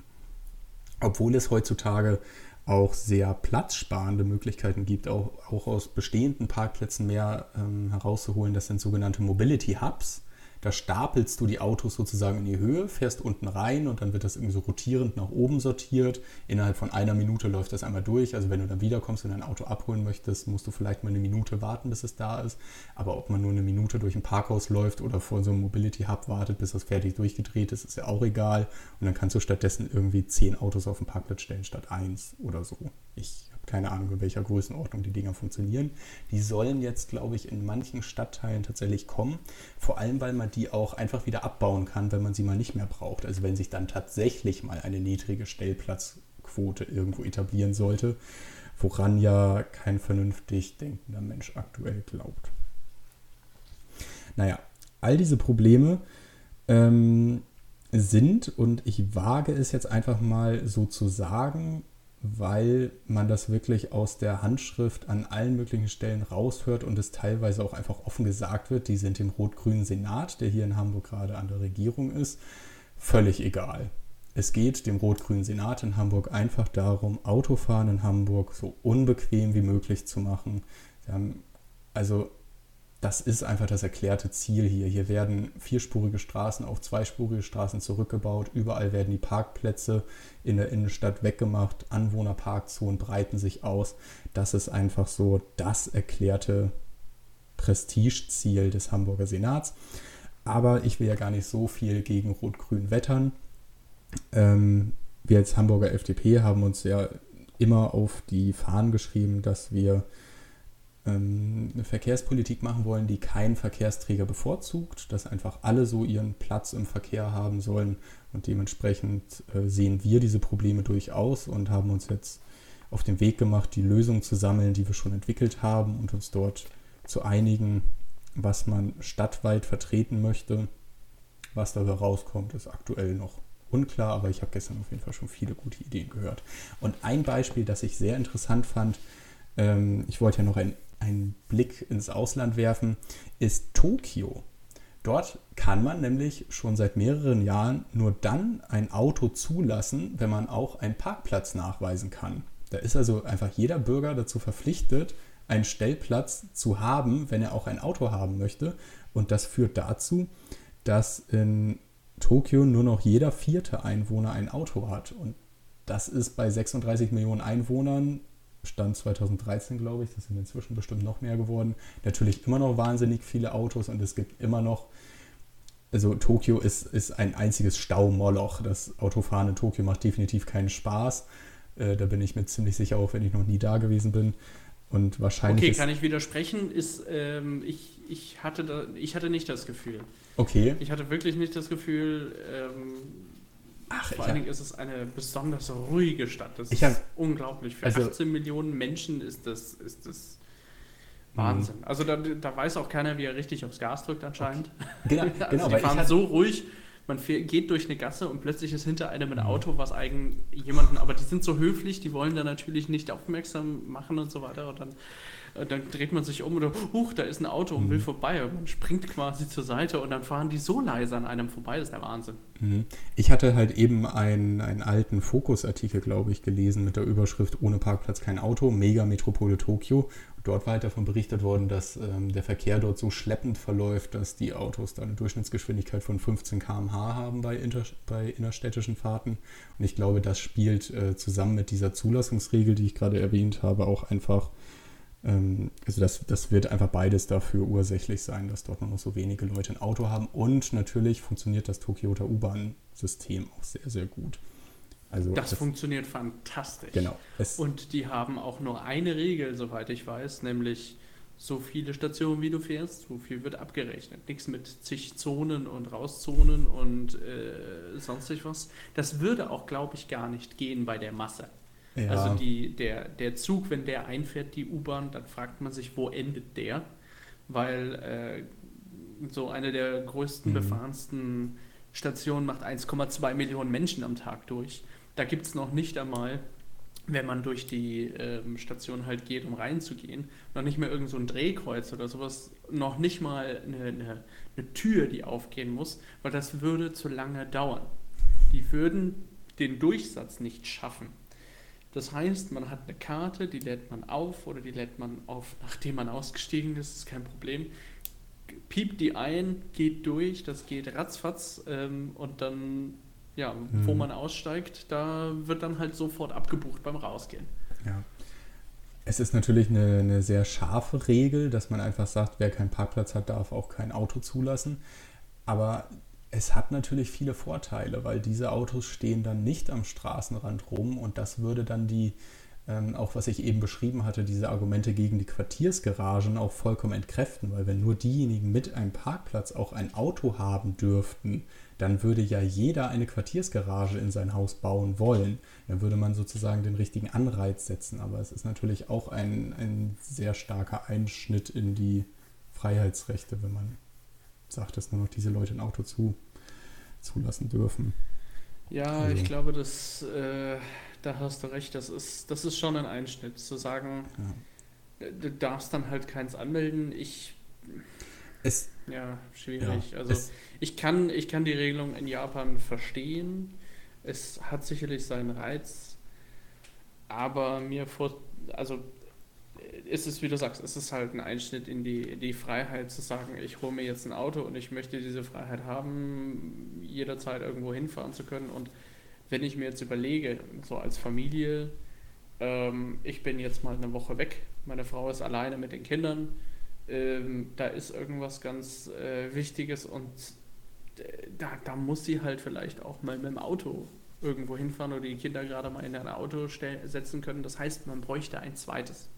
Obwohl es heutzutage auch sehr platzsparende Möglichkeiten gibt, auch, auch aus bestehenden Parkplätzen mehr ähm, herauszuholen. Das sind sogenannte Mobility Hubs. Da stapelst du die Autos sozusagen in die Höhe, fährst unten rein und dann wird das irgendwie so rotierend nach oben sortiert. Innerhalb von einer Minute läuft das einmal durch. Also wenn du dann wiederkommst und dein Auto abholen möchtest, musst du vielleicht mal eine Minute warten, bis es da ist. Aber ob man nur eine Minute durch ein Parkhaus läuft oder vor so einem Mobility Hub wartet, bis das fertig durchgedreht ist, ist ja auch egal. Und dann kannst du stattdessen irgendwie zehn Autos auf den Parkplatz stellen statt eins oder so. Ich keine Ahnung, in welcher Größenordnung die Dinger funktionieren. Die sollen jetzt, glaube ich, in manchen Stadtteilen tatsächlich kommen. Vor allem, weil man die auch einfach wieder abbauen kann, wenn man sie mal nicht mehr braucht. Also wenn sich dann tatsächlich mal eine niedrige Stellplatzquote irgendwo etablieren sollte, woran ja kein vernünftig denkender Mensch aktuell glaubt. Naja, all diese Probleme ähm, sind, und ich wage es jetzt einfach mal so zu sagen, weil man das wirklich aus der Handschrift an allen möglichen Stellen raushört und es teilweise auch einfach offen gesagt wird, die sind dem rot-grünen Senat, der hier in Hamburg gerade an der Regierung ist, völlig egal. Es geht dem rot-grünen Senat in Hamburg einfach darum, Autofahren in Hamburg so unbequem wie möglich zu machen. also das ist einfach das erklärte Ziel hier. Hier werden vierspurige Straßen auf zweispurige Straßen zurückgebaut. Überall werden die Parkplätze in der Innenstadt weggemacht. Anwohnerparkzonen breiten sich aus. Das ist einfach so das erklärte Prestigeziel des Hamburger Senats. Aber ich will ja gar nicht so viel gegen Rot-Grün wettern. Ähm, wir als Hamburger FDP haben uns ja immer auf die Fahnen geschrieben, dass wir ähm, eine Verkehrspolitik machen wollen, die keinen Verkehrsträger bevorzugt, dass einfach alle so ihren Platz im Verkehr haben sollen und dementsprechend äh, sehen wir diese Probleme durchaus und haben uns jetzt auf den Weg gemacht, die Lösungen zu sammeln, die wir schon entwickelt haben und uns dort zu einigen, was man stadtweit vertreten möchte. Was dabei rauskommt, ist aktuell noch unklar, aber ich habe gestern auf jeden Fall schon viele gute Ideen gehört. Und ein Beispiel, das ich sehr interessant fand, ähm, ich wollte ja noch ein einen Blick ins Ausland werfen, ist Tokio. Dort kann man nämlich schon seit mehreren Jahren nur dann ein Auto zulassen, wenn man auch einen Parkplatz nachweisen kann. Da ist also einfach jeder Bürger dazu verpflichtet, einen Stellplatz zu haben, wenn er auch ein Auto haben möchte. Und das führt dazu, dass in Tokio nur noch jeder vierte Einwohner ein Auto hat. Und das ist bei 36 Millionen Einwohnern, Stand 2013, glaube ich, das sind inzwischen bestimmt noch mehr geworden, natürlich immer noch wahnsinnig viele Autos und es gibt immer noch, also Tokio ist, ist ein einziges Staumoloch. Das Autofahren in Tokio macht definitiv keinen Spaß. Äh, da bin ich mir ziemlich sicher, auch wenn ich noch nie da gewesen bin. Und wahrscheinlich.
Okay, kann ich widersprechen. Ist, ähm, ich, ich, hatte da, ich hatte nicht das Gefühl.
Okay.
Ich hatte wirklich nicht das Gefühl, ähm, Ach, vor allen Dingen ist es eine besonders ruhige Stadt. Das ist hab, unglaublich. Für also, 18 Millionen Menschen ist das, ist das Wahnsinn. Mhm. Also da, da weiß auch keiner, wie er richtig aufs Gas drückt anscheinend. Genau, also genau. Die fahren so ruhig man geht durch eine Gasse und plötzlich ist hinter einem ein mhm. Auto, was eigen jemanden, aber die sind so höflich, die wollen da natürlich nicht aufmerksam machen und so weiter. Und dann, äh, dann dreht man sich um und huch, da ist ein Auto und will mhm. vorbei. Und man springt quasi zur Seite und dann fahren die so leise an einem vorbei, das ist der Wahnsinn.
Mhm. Ich hatte halt eben einen, einen alten Fokus-Artikel, glaube ich, gelesen mit der Überschrift Ohne Parkplatz kein Auto, Mega Metropole Tokio. Dort war halt davon berichtet worden, dass ähm, der Verkehr dort so schleppend verläuft, dass die Autos da eine Durchschnittsgeschwindigkeit von 15 km/h haben bei, inter, bei innerstädtischen Fahrten. Und ich glaube, das spielt äh, zusammen mit dieser Zulassungsregel, die ich gerade erwähnt habe, auch einfach, also das, das wird einfach beides dafür ursächlich sein, dass dort nur noch so wenige Leute ein Auto haben. Und natürlich funktioniert das Tokioter U-Bahn-System auch sehr, sehr gut.
Also das, das funktioniert fantastisch.
Genau.
Und die haben auch nur eine Regel, soweit ich weiß, nämlich so viele Stationen, wie du fährst, so viel wird abgerechnet. Nichts mit zig Zonen und Rauszonen und äh, sonstig was. Das würde auch, glaube ich, gar nicht gehen bei der Masse. Ja. Also die, der, der Zug, wenn der einfährt, die U-Bahn, dann fragt man sich, wo endet der? Weil äh, so eine der größten, mhm. befahrensten Stationen macht 1,2 Millionen Menschen am Tag durch. Da gibt es noch nicht einmal, wenn man durch die ähm, Station halt geht, um reinzugehen, noch nicht mehr irgend so ein Drehkreuz oder sowas, noch nicht mal eine, eine, eine Tür, die aufgehen muss, weil das würde zu lange dauern. Die würden den Durchsatz nicht schaffen. Das heißt, man hat eine Karte, die lädt man auf oder die lädt man auf, nachdem man ausgestiegen ist, ist kein Problem. Piept die ein, geht durch, das geht ratzfatz ähm, und dann ja, mhm. wo man aussteigt, da wird dann halt sofort abgebucht beim Rausgehen.
Ja. Es ist natürlich eine, eine sehr scharfe Regel, dass man einfach sagt, wer keinen Parkplatz hat, darf auch kein Auto zulassen. Aber es hat natürlich viele Vorteile, weil diese Autos stehen dann nicht am Straßenrand rum und das würde dann die, ähm, auch was ich eben beschrieben hatte, diese Argumente gegen die Quartiersgaragen auch vollkommen entkräften, weil wenn nur diejenigen mit einem Parkplatz auch ein Auto haben dürften, dann würde ja jeder eine Quartiersgarage in sein Haus bauen wollen. Dann würde man sozusagen den richtigen Anreiz setzen. Aber es ist natürlich auch ein, ein sehr starker Einschnitt in die Freiheitsrechte, wenn man sagt, dass nur noch diese Leute ein Auto zu, zulassen dürfen.
Ja, also. ich glaube, das, äh, da hast du recht. Das ist, das ist schon ein Einschnitt, zu sagen, ja. du darfst dann halt keins anmelden. Ich es, ja, schwierig. Ja, also ich kann, ich kann die Regelung in Japan verstehen. Es hat sicherlich seinen Reiz, aber mir vor, also ist es, wie du sagst, ist es halt ein Einschnitt in die, die Freiheit zu sagen, ich hole mir jetzt ein Auto und ich möchte diese Freiheit haben, jederzeit irgendwo hinfahren zu können. Und wenn ich mir jetzt überlege, so als Familie, ähm, ich bin jetzt mal eine Woche weg, meine Frau ist alleine mit den Kindern, ähm, da ist irgendwas ganz äh, Wichtiges und äh, da, da muss sie halt vielleicht auch mal mit dem Auto irgendwo hinfahren oder die Kinder gerade mal in ein Auto setzen können. Das heißt, man bräuchte ein zweites.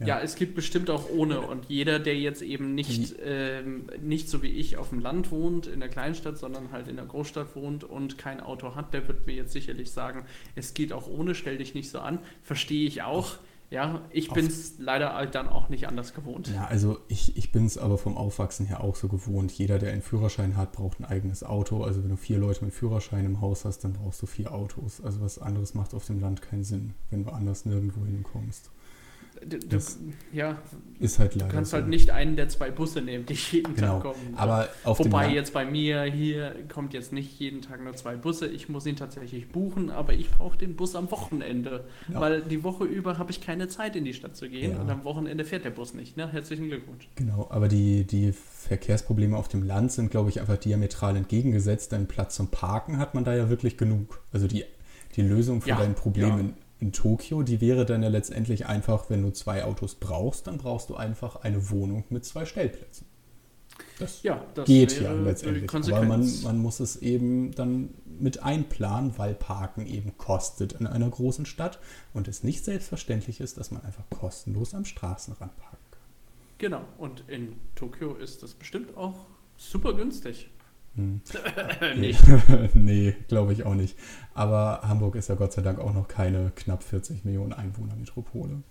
Ja. ja. es gibt bestimmt auch ohne. Und jeder, der jetzt eben nicht, ähm, nicht so wie ich auf dem Land wohnt, in der Kleinstadt, sondern halt in der Großstadt wohnt und kein Auto hat, der wird mir jetzt sicherlich sagen, es geht auch ohne, stell dich nicht so an. Verstehe ich auch. Ja, ich bin es leider halt dann auch nicht anders gewohnt.
Ja, also ich, ich bin es aber vom Aufwachsen her auch so gewohnt. Jeder, der einen Führerschein hat, braucht ein eigenes Auto. Also wenn du vier Leute mit Führerschein im Haus hast, dann brauchst du vier Autos. Also was anderes macht auf dem Land keinen Sinn, wenn du anders nirgendwo hinkommst.
Du, du, ja,
ist halt
leider. Du kannst so. halt nicht einen der zwei Busse nehmen, die jeden
genau.
Tag kommen.
Aber
auf Wobei jetzt bei mir hier kommt jetzt nicht jeden Tag nur zwei Busse. Ich muss ihn tatsächlich buchen, aber ich brauche den Bus am Wochenende, ja. weil die Woche über habe ich keine Zeit in die Stadt zu gehen ja. und am Wochenende fährt der Bus nicht. Ne? Herzlichen Glückwunsch.
Genau, aber die, die Verkehrsprobleme auf dem Land sind, glaube ich, einfach diametral entgegengesetzt. Denn Platz zum Parken hat man da ja wirklich genug. Also die, die Lösung für ja. dein Problem in Tokio, die wäre dann ja letztendlich einfach, wenn du zwei Autos brauchst, dann brauchst du einfach eine Wohnung mit zwei Stellplätzen. Das, ja, das geht ja letztendlich. Aber man, man muss es eben dann mit einplanen, weil Parken eben kostet in einer großen Stadt und es nicht selbstverständlich ist, dass man einfach kostenlos am Straßenrand parken kann.
Genau, und in Tokio ist das bestimmt auch super günstig.
Hm. nee, glaube ich auch nicht. Aber Hamburg ist ja Gott sei Dank auch noch keine knapp 40 Millionen Einwohner-Metropole.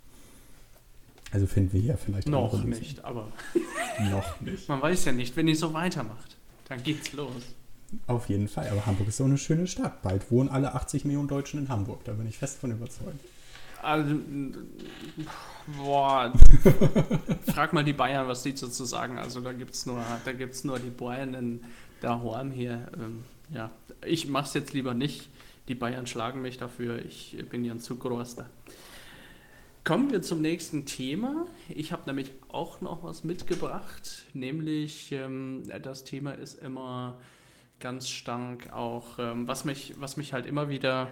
Also finden wir hier vielleicht
noch nicht, aber
noch nicht.
Man weiß ja nicht, wenn ihr so weitermacht, dann geht's los.
Auf jeden Fall, aber Hamburg ist so eine schöne Stadt. Bald wohnen alle 80 Millionen Deutschen in Hamburg, da bin ich fest von überzeugt.
Also, boah, frag mal die Bayern, was die dazu sagen. Also da gibt es nur, nur die Bayern in daheim hier. Ähm, ja, ich mache es jetzt lieber nicht. Die Bayern schlagen mich dafür. Ich bin ja ein zu großer. Kommen wir zum nächsten Thema. Ich habe nämlich auch noch was mitgebracht, nämlich ähm, das Thema ist immer ganz stark auch, ähm, was, mich, was mich halt immer wieder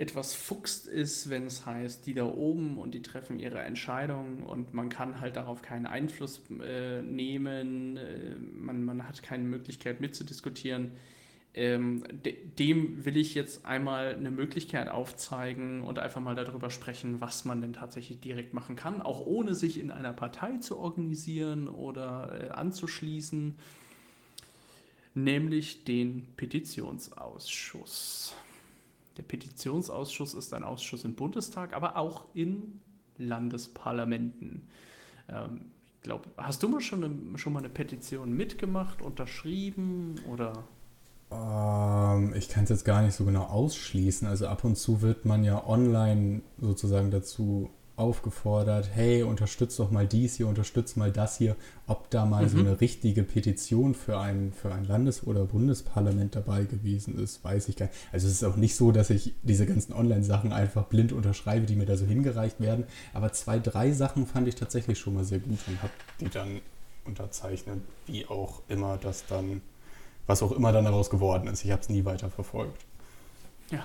etwas fuchst ist, wenn es heißt, die da oben und die treffen ihre Entscheidungen und man kann halt darauf keinen Einfluss äh, nehmen, äh, man, man hat keine Möglichkeit mitzudiskutieren. Ähm, de dem will ich jetzt einmal eine Möglichkeit aufzeigen und einfach mal darüber sprechen, was man denn tatsächlich direkt machen kann, auch ohne sich in einer Partei zu organisieren oder äh, anzuschließen, nämlich den Petitionsausschuss. Der Petitionsausschuss ist ein Ausschuss im Bundestag, aber auch in Landesparlamenten. Ähm, ich glaube, hast du mal schon, eine, schon mal eine Petition mitgemacht, unterschrieben oder?
Ähm, ich kann es jetzt gar nicht so genau ausschließen. Also ab und zu wird man ja online sozusagen dazu aufgefordert, hey, unterstützt doch mal dies hier, unterstützt mal das hier, ob da mal mhm. so eine richtige Petition für ein, für ein Landes- oder Bundesparlament dabei gewesen ist, weiß ich gar nicht. Also es ist auch nicht so, dass ich diese ganzen Online-Sachen einfach blind unterschreibe, die mir da so hingereicht werden, aber zwei, drei Sachen fand ich tatsächlich schon mal sehr gut und habe die dann unterzeichnet, wie auch immer das dann, was auch immer dann daraus geworden ist. Ich habe es nie weiter verfolgt.
Ja,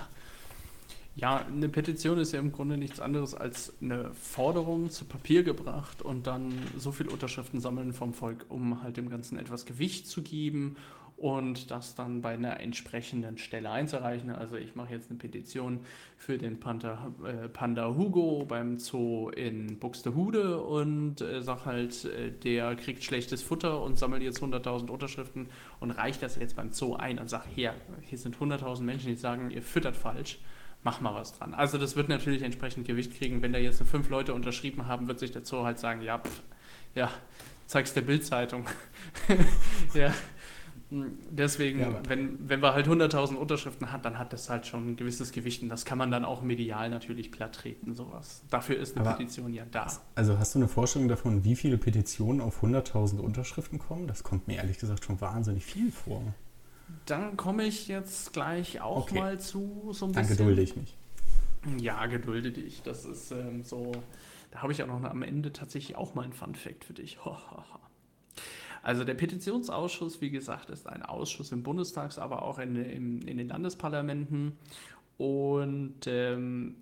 ja, eine Petition ist ja im Grunde nichts anderes als eine Forderung zu Papier gebracht und dann so viel Unterschriften sammeln vom Volk, um halt dem Ganzen etwas Gewicht zu geben und das dann bei einer entsprechenden Stelle einzureichen. Also ich mache jetzt eine Petition für den Panther, äh, Panda Hugo beim Zoo in Buxtehude und äh, sag halt, äh, der kriegt schlechtes Futter und sammelt jetzt 100.000 Unterschriften und reicht das jetzt beim Zoo ein und sagt, hier, hier sind 100.000 Menschen, die sagen, ihr füttert falsch mach mal was dran. Also das wird natürlich entsprechend Gewicht kriegen. Wenn da jetzt fünf Leute unterschrieben haben, wird sich der Zoo halt sagen, ja, pff, ja, zeig's der Bildzeitung. ja. Deswegen, ja, wenn, wenn wir halt 100.000 Unterschriften hat, dann hat das halt schon ein gewisses Gewicht und das kann man dann auch medial natürlich platt treten, sowas. Dafür ist eine Petition ja da.
Also hast du eine Vorstellung davon, wie viele Petitionen auf 100.000 Unterschriften kommen? Das kommt mir ehrlich gesagt schon wahnsinnig viel vor.
Dann komme ich jetzt gleich auch okay. mal zu
so ein bisschen. Dann gedulde ich mich.
Ja, gedulde dich. Das ist ähm, so. Da habe ich auch noch am Ende tatsächlich auch mal ein Fun Fact für dich. Also der Petitionsausschuss, wie gesagt, ist ein Ausschuss im Bundestag, aber auch in, in, in den Landesparlamenten. Und ähm,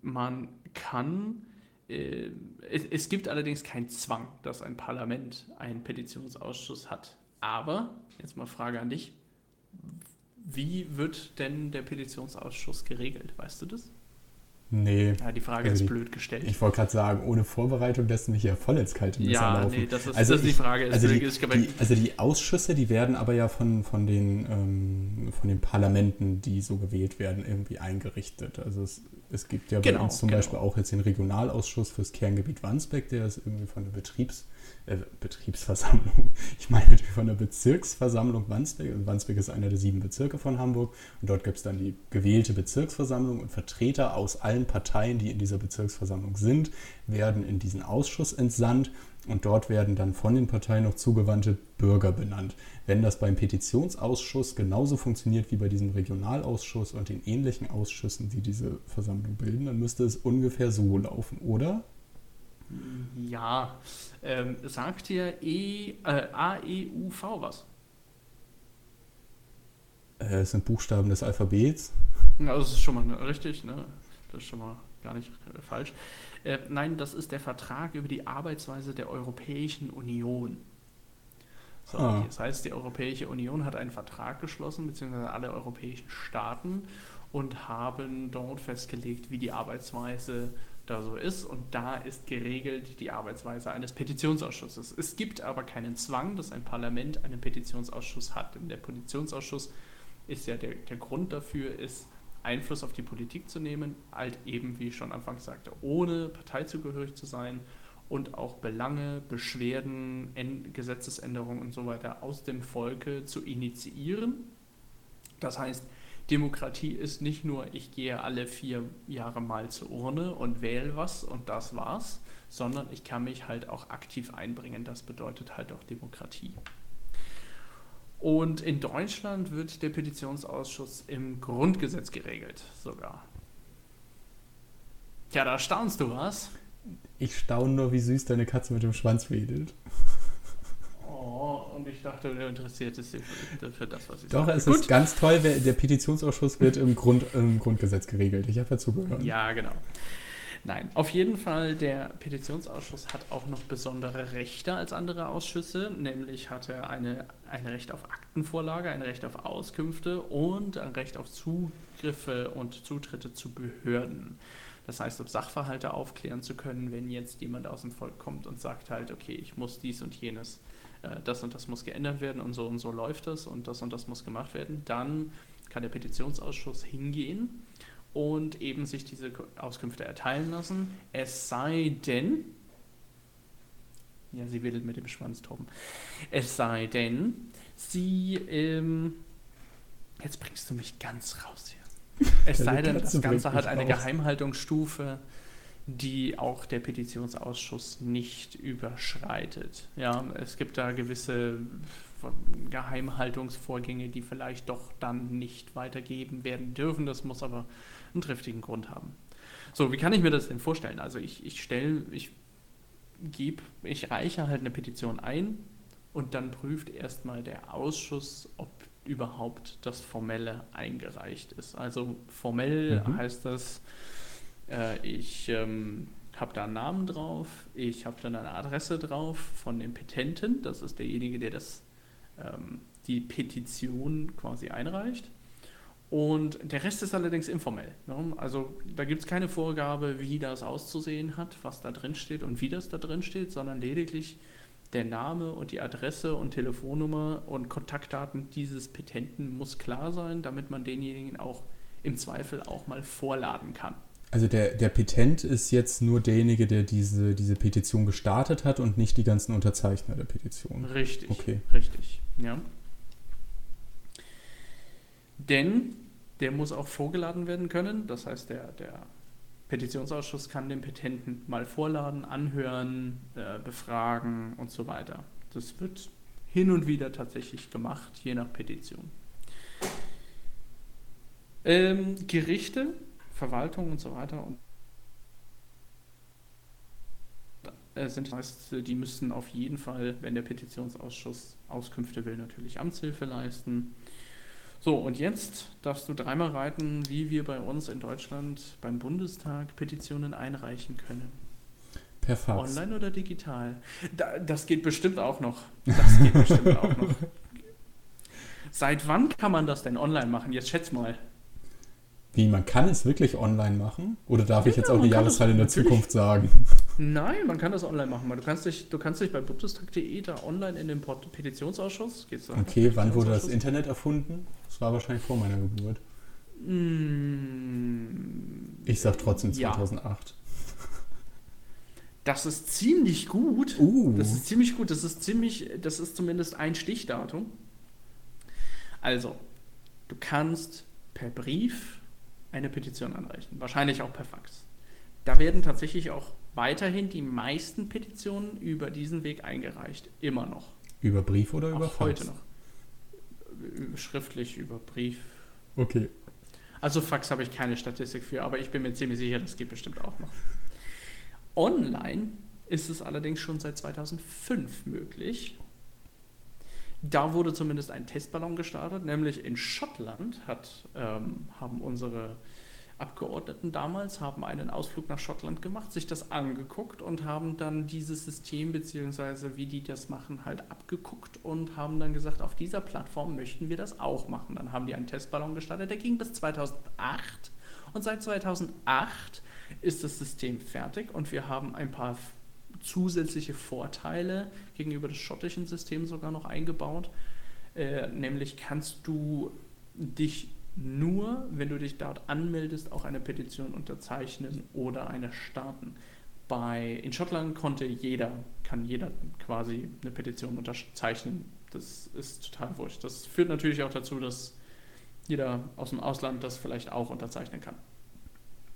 man kann, äh, es, es, gibt allerdings keinen Zwang, dass ein Parlament einen Petitionsausschuss hat. Aber, jetzt mal Frage an dich, wie wird denn der Petitionsausschuss geregelt? Weißt du das?
Nee.
Ja, die Frage also ist blöd gestellt.
Ich wollte gerade sagen, ohne Vorbereitung lässt du mich ja voll ins kalte Messer
ja,
laufen.
Nee, das ist, also das ist die Frage.
Also die, die, also die, Ausschüsse, die werden aber ja von, von, den, ähm, von den Parlamenten, die so gewählt werden, irgendwie eingerichtet. Also es Es gibt ja bei genau, uns zum genau. Beispiel auch jetzt den Regionalausschuss fürs Kerngebiet Wandsbek, der ist irgendwie von der Betriebs, äh, Betriebsversammlung, ich meine von der Bezirksversammlung Wandsbek. Wandsbek ist einer der sieben Bezirke von Hamburg. Und dort gibt es dann die gewählte Bezirksversammlung und Vertreter aus allen Parteien, die in dieser Bezirksversammlung sind, werden in diesen Ausschuss entsandt. Und dort werden dann von den Parteien noch zugewandte Bürger benannt. Wenn das beim Petitionsausschuss genauso funktioniert wie bei diesem Regionalausschuss und den ähnlichen Ausschüssen, die diese Versammlung bilden, dann müsste es ungefähr so laufen, oder?
Ja, ähm, sagt dir e, äh, AEUV was?
Äh, es sind Buchstaben des Alphabets.
Ja, das ist schon mal richtig, ne? Das ist schon mal gar nicht äh, falsch. Äh, nein, das ist der Vertrag über die Arbeitsweise der Europäischen Union. So, ah. Das heißt, die Europäische Union hat einen Vertrag geschlossen, beziehungsweise alle europäischen Staaten und haben dort festgelegt, wie die Arbeitsweise da so ist. Und da ist geregelt die Arbeitsweise eines Petitionsausschusses. Es gibt aber keinen Zwang, dass ein Parlament einen Petitionsausschuss hat. Denn der Petitionsausschuss ist ja der, der Grund dafür, ist Einfluss auf die Politik zu nehmen, halt eben, wie ich schon anfangs sagte, ohne parteizugehörig zu sein und auch Belange, Beschwerden, Gesetzesänderungen und so weiter aus dem Volke zu initiieren. Das heißt, Demokratie ist nicht nur, ich gehe alle vier Jahre mal zur Urne und wähle was und das war's, sondern ich kann mich halt auch aktiv einbringen. Das bedeutet halt auch Demokratie. Und in Deutschland wird der Petitionsausschuss im Grundgesetz geregelt, sogar. Ja, da staunst du was.
Ich staune nur, wie süß deine Katze mit dem Schwanz wedelt.
Oh, und ich dachte, du interessiert es sich für, das, was ich
Doch, sage. es Gut. ist ganz toll, der Petitionsausschuss wird im, Grund, im Grundgesetz geregelt. Ich habe ja zugehört.
Ja, genau. Nein, auf jeden Fall, der Petitionsausschuss hat auch noch besondere Rechte als andere Ausschüsse, nämlich hat er eine, ein Recht auf Aktenvorlage, ein Recht auf Auskünfte und ein Recht auf Zugriffe und Zutritte zu Behörden. Das heißt, um Sachverhalte aufklären zu können, wenn jetzt jemand aus dem Volk kommt und sagt halt, okay, ich muss dies und jenes, das und das muss geändert werden und so und so läuft das und das und das muss gemacht werden, dann kann der Petitionsausschuss hingehen und eben sich diese Auskünfte erteilen lassen. Es sei denn, ja, sie wedelt mit dem Schwanz toben. Es sei denn, sie, ähm, jetzt bringst du mich ganz raus hier. Es sei denn, das Ganze hat eine raus. Geheimhaltungsstufe, die auch der Petitionsausschuss nicht überschreitet. Ja, es gibt da gewisse Geheimhaltungsvorgänge, die vielleicht doch dann nicht weitergeben werden dürfen. Das muss aber einen triftigen Grund haben. So, wie kann ich mir das denn vorstellen? Also ich, ich stelle, ich gebe, ich reiche halt eine Petition ein und dann prüft erstmal der Ausschuss, ob überhaupt das Formelle eingereicht ist. Also formell mhm. heißt das, äh, ich ähm, habe da einen Namen drauf, ich habe dann eine Adresse drauf von dem Petenten, das ist derjenige, der das, ähm, die Petition quasi einreicht. Und der Rest ist allerdings informell. Ne? Also da gibt es keine Vorgabe, wie das auszusehen hat, was da drin steht und wie das da drin steht, sondern lediglich der Name und die Adresse und Telefonnummer und Kontaktdaten dieses Petenten muss klar sein, damit man denjenigen auch im Zweifel auch mal vorladen kann.
Also der, der Petent ist jetzt nur derjenige, der diese, diese Petition gestartet hat und nicht die ganzen Unterzeichner der Petition.
Richtig. Okay. Richtig. Ja. Denn der muss auch vorgeladen werden können. Das heißt, der, der Petitionsausschuss kann den Petenten mal vorladen, anhören, äh, befragen und so weiter. Das wird hin und wieder tatsächlich gemacht, je nach Petition. Ähm, Gerichte, Verwaltung und so weiter und äh, sind heißt, die müssen auf jeden Fall, wenn der Petitionsausschuss Auskünfte will, natürlich Amtshilfe leisten. So, und jetzt darfst du dreimal reiten, wie wir bei uns in Deutschland beim Bundestag Petitionen einreichen können.
Per Fax.
Online oder digital? Da, das geht bestimmt auch noch. Das geht bestimmt auch noch. Seit wann kann man das denn online machen? Jetzt schätz mal.
Wie, man kann es wirklich online machen? Oder darf ja, ich jetzt auch die Jahreszahl in der Zukunft sagen?
Nein, man kann das online machen. Du kannst dich, du kannst dich bei bundestag.de da online in den Petitionsausschuss.
Geht's da okay, wann wurde das Internet erfunden? Das war wahrscheinlich vor meiner Geburt. Mm, ich sag trotzdem 2008. Ja.
Das ist ziemlich gut. Uh. Das ist ziemlich gut. Das ist ziemlich, das ist zumindest ein Stichdatum. Also, du kannst per Brief eine Petition anreichen. Wahrscheinlich auch per Fax. Da werden tatsächlich auch weiterhin die meisten Petitionen über diesen Weg eingereicht. Immer noch.
Über Brief oder über
auch Fax? heute noch. Schriftlich über Brief.
Okay.
Also Fax habe ich keine Statistik für, aber ich bin mir ziemlich sicher, das geht bestimmt auch noch. Online ist es allerdings schon seit 2005 möglich. Da wurde zumindest ein Testballon gestartet, nämlich in Schottland hat, ähm, haben unsere Abgeordneten damals haben einen Ausflug nach Schottland gemacht, sich das angeguckt und haben dann dieses System beziehungsweise wie die das machen halt abgeguckt und haben dann gesagt, auf dieser Plattform möchten wir das auch machen. Dann haben die einen Testballon gestartet, der ging bis 2008 und seit 2008 ist das System fertig und wir haben ein paar zusätzliche Vorteile gegenüber dem schottischen System sogar noch eingebaut. Äh, nämlich kannst du dich nur, wenn du dich dort anmeldest, auch eine Petition unterzeichnen oder eine starten. Bei, in Schottland konnte jeder, kann jeder quasi eine Petition unterzeichnen. Das ist total wurscht. Das führt natürlich auch dazu, dass jeder aus dem Ausland das vielleicht auch unterzeichnen kann.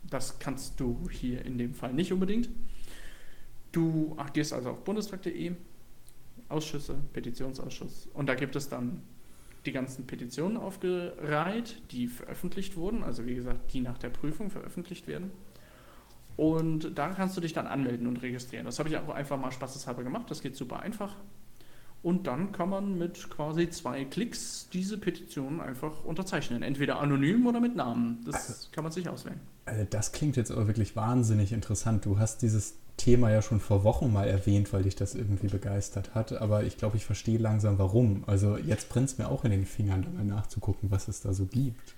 Das kannst du hier in dem Fall nicht unbedingt. Du ach, gehst also auf bundestag.de, Ausschüsse, Petitionsausschuss und da gibt es dann die ganzen Petitionen aufgereiht, die veröffentlicht wurden, also wie gesagt, die nach der Prüfung veröffentlicht werden. Und da kannst du dich dann anmelden und registrieren. Das habe ich auch einfach mal spaßeshalber gemacht, das geht super einfach. Und dann kann man mit quasi zwei Klicks diese Petition einfach unterzeichnen. Entweder anonym oder mit Namen. Das also, kann man sich auswählen.
Also das klingt jetzt aber wirklich wahnsinnig interessant. Du hast dieses Thema ja schon vor Wochen mal erwähnt, weil dich das irgendwie begeistert hat. Aber ich glaube, ich verstehe langsam warum. Also jetzt brennt es mir auch in den Fingern, da mal nachzugucken, was es da so gibt.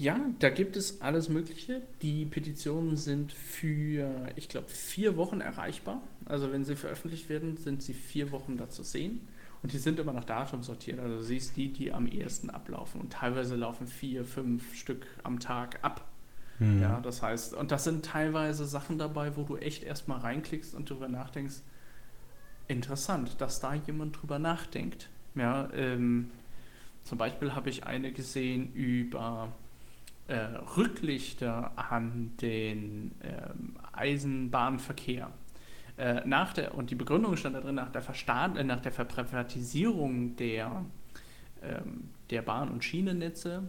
Ja, da gibt es alles Mögliche. Die Petitionen sind für, ich glaube, vier Wochen erreichbar. Also wenn sie veröffentlicht werden, sind sie vier Wochen da zu sehen. Und die sind immer nach Datum sortiert. Also du siehst die, die am ehesten ablaufen. Und teilweise laufen vier, fünf Stück am Tag ab. Mhm. Ja, das heißt, und das sind teilweise Sachen dabei, wo du echt erstmal reinklickst und darüber nachdenkst, interessant, dass da jemand drüber nachdenkt. Ja, ähm, zum Beispiel habe ich eine gesehen über äh, Rücklichter an den ähm, Eisenbahnverkehr. Äh, nach der, und die Begründung stand da drin, nach der, Verstaat, äh, nach der Verprivatisierung der, ähm, der Bahn- und Schienennetze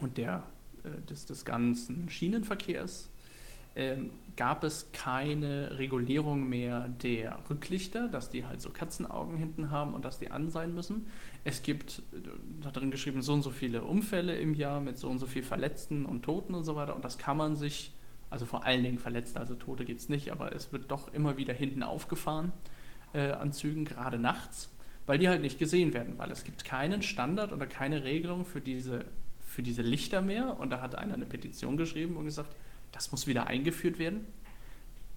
und der äh, des, des ganzen Schienenverkehrs ähm, gab es keine Regulierung mehr der Rücklichter, dass die halt so Katzenaugen hinten haben und dass die an sein müssen. Es gibt, äh, da drin geschrieben, so und so viele Unfälle im Jahr mit so und so viel Verletzten und Toten und so weiter. Und das kann man sich, also vor allen Dingen Verletzte, also Tote geht es nicht, aber es wird doch immer wieder hinten aufgefahren äh, an Zügen, gerade nachts, weil die halt nicht gesehen werden, weil es gibt keinen Standard oder keine Regelung für diese für diese Lichter mehr. Und da hat einer eine Petition geschrieben und gesagt, das muss wieder eingeführt werden.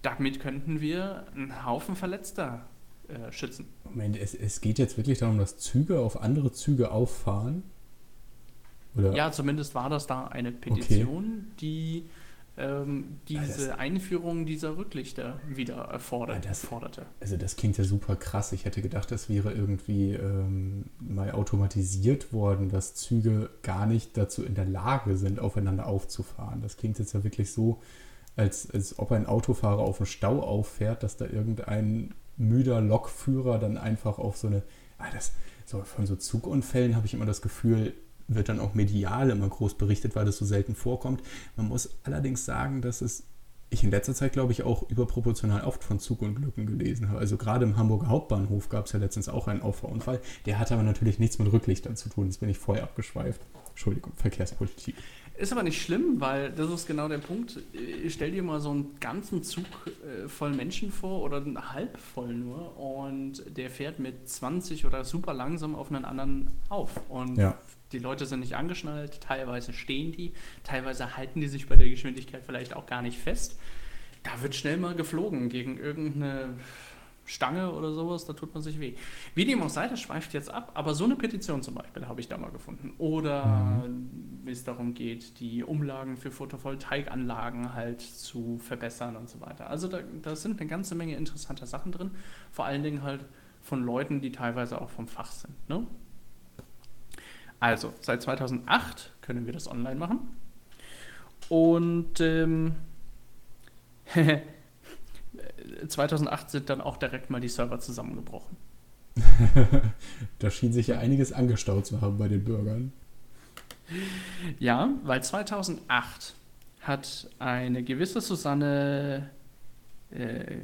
Damit könnten wir einen Haufen Verletzter äh, schützen.
Moment, es, es geht jetzt wirklich darum, dass Züge auf andere Züge auffahren?
Oder? Ja, zumindest war das da eine Petition, okay. die ähm, diese das, Einführung dieser Rücklichter wieder erfordert,
das, forderte. Also das klingt ja super krass. Ich hätte gedacht, das wäre irgendwie ähm, mal automatisiert worden, dass Züge gar nicht dazu in der Lage sind, aufeinander aufzufahren. Das klingt jetzt ja wirklich so, als, als ob ein Autofahrer auf einen Stau auffährt, dass da irgendein müder Lokführer dann einfach auf so eine... Ah, das, so, von so Zugunfällen habe ich immer das Gefühl, wird dann auch medial immer groß berichtet, weil das so selten vorkommt. Man muss allerdings sagen, dass es ich in letzter Zeit, glaube ich, auch überproportional oft von Zugunglücken gelesen habe. Also gerade im Hamburger Hauptbahnhof gab es ja letztens auch einen Auffahrunfall. Der hatte aber natürlich nichts mit Rücklichtern zu tun. Jetzt bin ich voll abgeschweift. Entschuldigung, Verkehrspolitik.
Ist aber nicht schlimm, weil das ist genau der Punkt. Stell dir mal so einen ganzen Zug äh, voll Menschen vor oder halb voll nur und der fährt mit 20 oder super langsam auf einen anderen auf. Und ja die Leute sind nicht angeschnallt, teilweise stehen die, teilweise halten die sich bei der Geschwindigkeit vielleicht auch gar nicht fest. Da wird schnell mal geflogen gegen irgendeine Stange oder sowas, da tut man sich weh. Wie dem auch sei, das schweift jetzt ab, aber so eine Petition zum Beispiel habe ich da mal gefunden. Oder mhm. wie es darum geht, die Umlagen für Photovoltaikanlagen halt zu verbessern und so weiter. Also da, da sind eine ganze Menge interessanter Sachen drin, vor allen Dingen halt von Leuten, die teilweise auch vom Fach sind. Ne? Also, seit 2008 können wir das online machen. Und ähm, 2008 sind dann auch direkt mal die Server zusammengebrochen.
da schien sich ja einiges angestaut zu haben bei den Bürgern.
Ja, weil 2008 hat eine gewisse Susanne äh,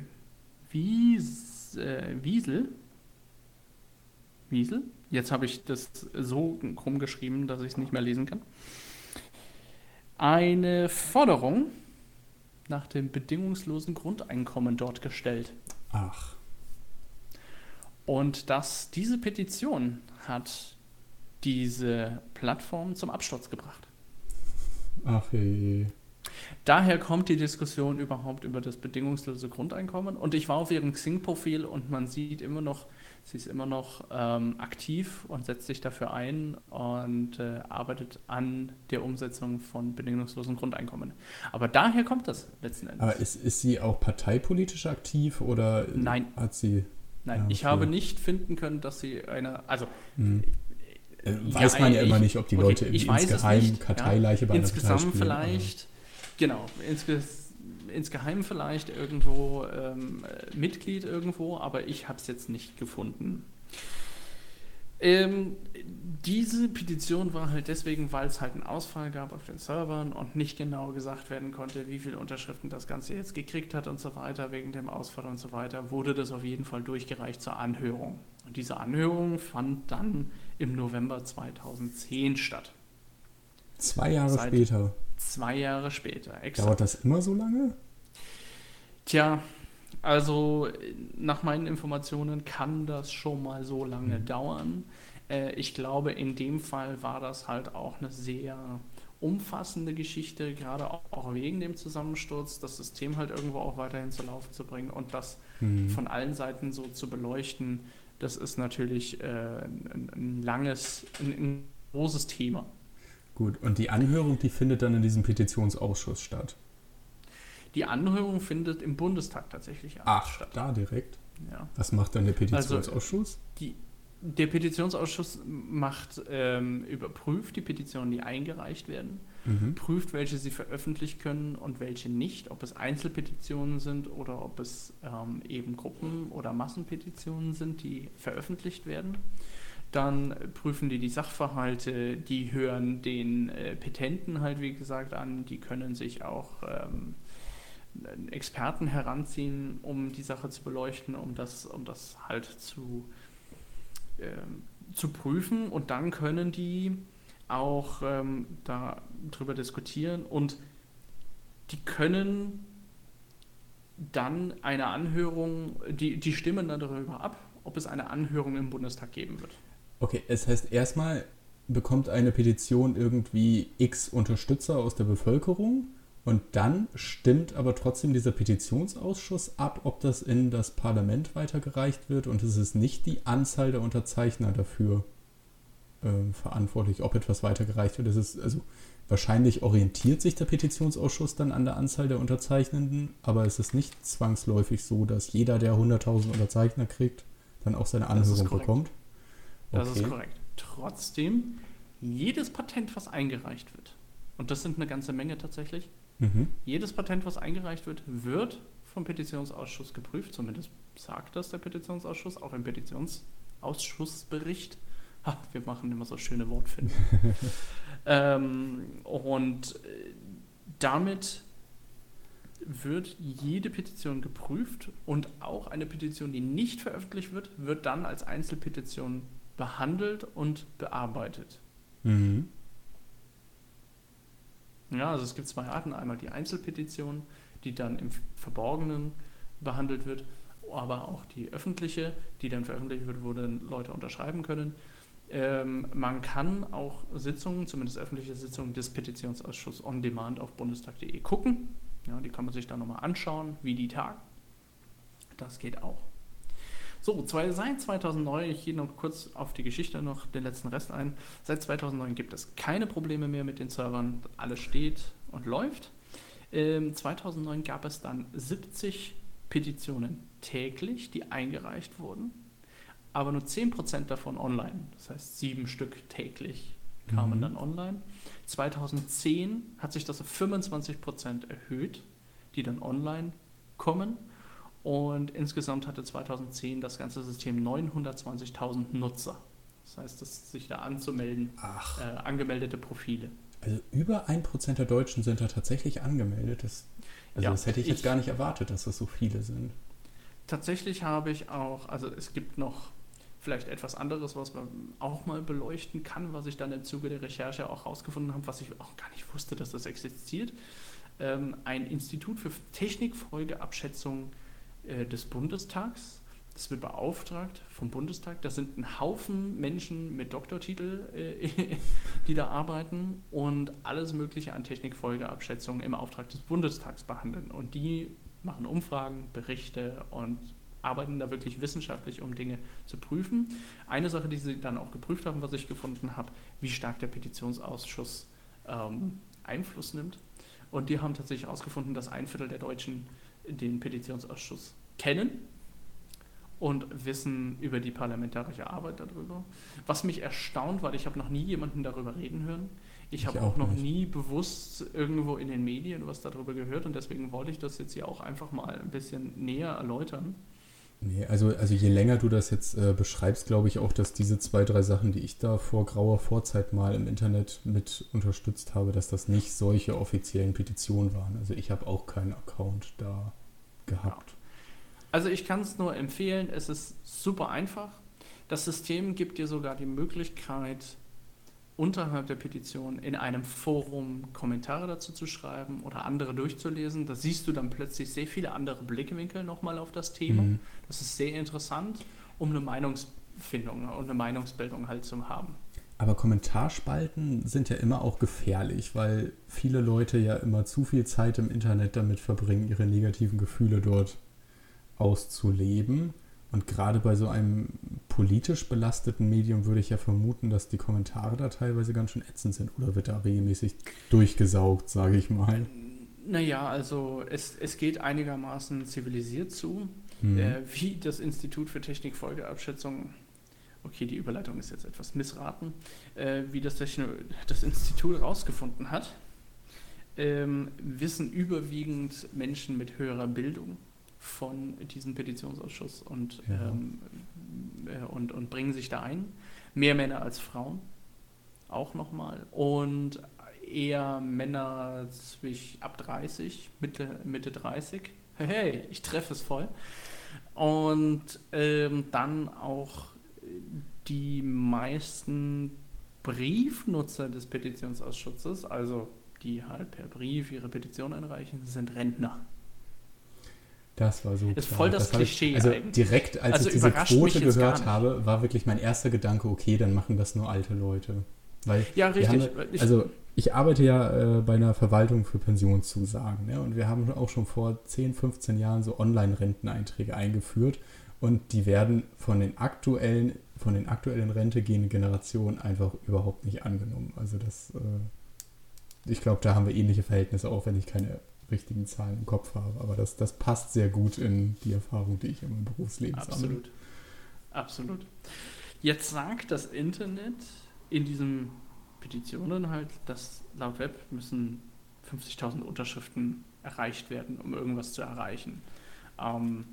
Wies, äh, Wiesel, Wiesel, jetzt habe ich das so krumm geschrieben, dass ich es nicht mehr lesen kann, eine Forderung nach dem bedingungslosen Grundeinkommen dort gestellt.
Ach.
Und dass diese Petition hat diese Plattform zum Absturz gebracht.
Ach je.
Daher kommt die Diskussion überhaupt über das bedingungslose Grundeinkommen. Und ich war auf ihrem Xing-Profil und man sieht immer noch, sie ist immer noch ähm, aktiv und setzt sich dafür ein und äh, arbeitet an der Umsetzung von bedingungslosen Grundeinkommen. Aber daher kommt das letzten Endes.
Aber ist, ist sie auch parteipolitisch aktiv oder
Nein.
hat sie.
Nein, ja, okay. ich habe nicht finden können, dass sie eine. Also.
Hm. Äh, weiß ja, man ja immer nicht, ob die okay, Leute insgeheim Karteileiche
ja. bei einer Insgesamt Partei spielen, vielleicht, genau, insgesamt insgeheim vielleicht irgendwo ähm, Mitglied irgendwo, aber ich habe es jetzt nicht gefunden. Ähm, diese Petition war halt deswegen, weil es halt einen Ausfall gab auf den Servern und nicht genau gesagt werden konnte, wie viele Unterschriften das Ganze jetzt gekriegt hat und so weiter, wegen dem Ausfall und so weiter, wurde das auf jeden Fall durchgereicht zur Anhörung. Und diese Anhörung fand dann im November 2010 statt.
Zwei Jahre Seit später.
Zwei Jahre später,
exakt. Dauert das immer so lange?
Tja, also nach meinen Informationen kann das schon mal so lange mhm. dauern. Äh, ich glaube, in dem Fall war das halt auch eine sehr umfassende Geschichte, gerade auch, wegen dem Zusammensturz, das System halt irgendwo auch weiterhin zu Laufen zu bringen und das mhm. von allen Seiten so zu beleuchten, das ist natürlich äh, ein, ein, langes, ein, ein großes Thema.
Gut, und die Anhörung, die findet dann in diesem Petitionsausschuss statt.
Die Anhörung findet im Bundestag tatsächlich
Ach, statt. da direkt?
Ja.
Was macht dann der Petitionsausschuss? Also,
die, der Petitionsausschuss macht, ähm, überprüft die Petitionen, die eingereicht werden, mhm. prüft, welche sie veröffentlichen können und welche nicht, ob es Einzelpetitionen sind oder ob es ähm, eben Gruppen- oder Massenpetitionen sind, die veröffentlicht werden. Dann prüfen die die Sachverhalte, die hören den äh, Petenten halt, wie gesagt, an, die können sich auch ähm, Experten heranziehen, um die Sache zu beleuchten, um das, um das halt zu, äh, zu prüfen. Und dann können die auch ähm, darüber diskutieren und die können dann eine Anhörung, die, die stimmen dann darüber ab, ob es eine Anhörung im Bundestag geben wird.
Okay, es heißt erstmal bekommt eine Petition irgendwie x Unterstützer aus der Bevölkerung und dann stimmt aber trotzdem dieser Petitionsausschuss ab, ob das in das Parlament weitergereicht wird. Und es ist nicht die Anzahl der Unterzeichner dafür äh, verantwortlich, ob etwas weitergereicht wird. Es ist, also wahrscheinlich orientiert sich der Petitionsausschuss dann an der Anzahl der Unterzeichnenden, aber es ist nicht zwangsläufig so, dass jeder, der 100.000 Unterzeichner kriegt, dann auch seine Anhörung bekommt.
Okay. Das ist korrekt. Trotzdem, jedes Patent, was eingereicht wird, und das sind eine ganze Menge tatsächlich, Mhm. Jedes Patent, was eingereicht wird, wird vom Petitionsausschuss geprüft. Zumindest sagt das der Petitionsausschuss, auch im Petitionsausschussbericht. Ha, wir machen immer so schöne Wortfindungen. ähm, und äh, damit wird jede Petition geprüft und auch eine Petition, die nicht veröffentlicht wird, wird dann als Einzelpetition behandelt und bearbeitet. Mhm. Ja, also es gibt zwei Arten. Einmal die Einzelpetition, die dann im Verborgenen behandelt wird, aber auch die öffentliche, die dann veröffentlicht wird, wo dann Leute unterschreiben können. Ähm, man kann auch Sitzungen, zumindest öffentliche Sitzungen des Petitionsausschusses on demand auf bundestag.de gucken. Ja, die kann man sich dann nochmal anschauen, wie die tagen. Das geht auch. So, zwei, seit 2009, ich gehe noch kurz auf die Geschichte noch, den letzten Rest ein. Seit 2009 gibt es keine Probleme mehr mit den Servern. Alles steht und läuft. Ähm, 2009 gab es dann 70 Petitionen täglich, die eingereicht wurden, aber nur 10% davon online. Das heißt, sieben Stück täglich kamen mhm. dann online. 2010 hat sich das auf 25% erhöht, die dann online kommen. Und insgesamt hatte 2010 das ganze System 920.000 Nutzer. Das heißt, dass sich da anzumelden, äh, angemeldete Profile.
Also über 1% der Deutschen sind da tatsächlich angemeldet. Das, also ja, das hätte ich, ich jetzt gar nicht erwartet, dass das so viele sind.
Tatsächlich habe ich auch, also es gibt noch vielleicht etwas anderes, was man auch mal beleuchten kann, was ich dann im Zuge der Recherche auch herausgefunden habe, was ich auch gar nicht wusste, dass das existiert. Ähm, ein Institut für Technikfolgeabschätzung äh, des Bundestags. Das wird beauftragt vom Bundestag. Das sind ein Haufen Menschen mit Doktortitel, äh, die da arbeiten und alles Mögliche an Technikfolgeabschätzungen im Auftrag des Bundestags behandeln. Und die machen Umfragen, Berichte und arbeiten da wirklich wissenschaftlich, um Dinge zu prüfen. Eine Sache, die sie dann auch geprüft haben, was ich gefunden habe, wie stark der Petitionsausschuss ähm, Einfluss nimmt. Und die haben tatsächlich herausgefunden, dass ein Viertel der Deutschen den Petitionsausschuss kennen und wissen über die parlamentarische Arbeit darüber. Was mich erstaunt, weil ich habe noch nie jemanden darüber reden hören. Ich, habe auch, auch noch nie bewusst irgendwo in den Medien was darüber gehört und deswegen wollte ich das jetzt hier auch einfach mal ein bisschen näher erläutern.
Nee, also, also je länger du das jetzt äh, beschreibst, glaube ich auch, dass diese zwei, drei Sachen, die ich da vor grauer Vorzeit mal im Internet mit unterstützt habe, dass das nicht solche offiziellen Petitionen waren. Also ich habe auch keinen Account da gehabt.
Also ich kann es nur empfehlen, es ist super einfach. Das System gibt dir sogar die Möglichkeit, unterhalb der Petition in einem Forum Kommentare dazu zu schreiben oder andere durchzulesen. Da siehst du dann plötzlich sehr viele andere Blickwinkel nochmal auf das Thema. Mhm. Das ist sehr interessant, um eine Meinungsfindung und eine Meinungsbildung halt zu haben.
Aber Kommentarspalten sind ja immer auch gefährlich, weil viele Leute ja immer zu viel Zeit im Internet damit verbringen, ihre negativen Gefühle dort auszuleben. Und gerade bei so einem politisch belasteten Medium würde ich ja vermuten, dass die Kommentare da teilweise ganz schön ätzend sind. Oder wird da regelmäßig durchgesaugt, sage ich mal?
Naja, also es, es geht einigermaßen zivilisiert zu. Mhm. Äh, wie das Institut für Technikfolgeabschätzung, okay, die Überleitung ist jetzt etwas missraten, äh, wie das, das Institut herausgefunden hat, ähm, wissen überwiegend Menschen mit höherer Bildung von diesem Petitionsausschuss und, ja. ähm, äh, und, und bringen sich da ein. Mehr Männer als Frauen, auch nochmal. Und eher Männer zwischen ab 30, Mitte, Mitte 30. Hey, ich treffe es voll. Und ähm, dann auch die meisten Briefnutzer des Petitionsausschusses, also die halt per Brief ihre Petition einreichen, sind Rentner.
Das war so.
Ist voll das, das Klischee.
Ich, also eigentlich. direkt, als also ich diese Quote gehört habe, war wirklich mein erster Gedanke, okay, dann machen das nur alte Leute. Weil
ja, richtig.
Haben, also ich arbeite ja äh, bei einer Verwaltung für Pensionszusagen. Ne? Und wir haben auch schon vor 10, 15 Jahren so Online-Renteneinträge eingeführt. Und die werden von den aktuellen, von den aktuellen Rente gehenden Generationen einfach überhaupt nicht angenommen. Also das, äh, ich glaube, da haben wir ähnliche Verhältnisse, auch wenn ich keine richtigen Zahlen im Kopf habe. Aber das, das passt sehr gut in die Erfahrung, die ich in meinem Berufsleben
Absolut. sammle. Absolut. Jetzt sagt das Internet in diesen Petitionen halt, dass laut Web müssen 50.000 Unterschriften erreicht werden, um irgendwas zu erreichen. Ähm,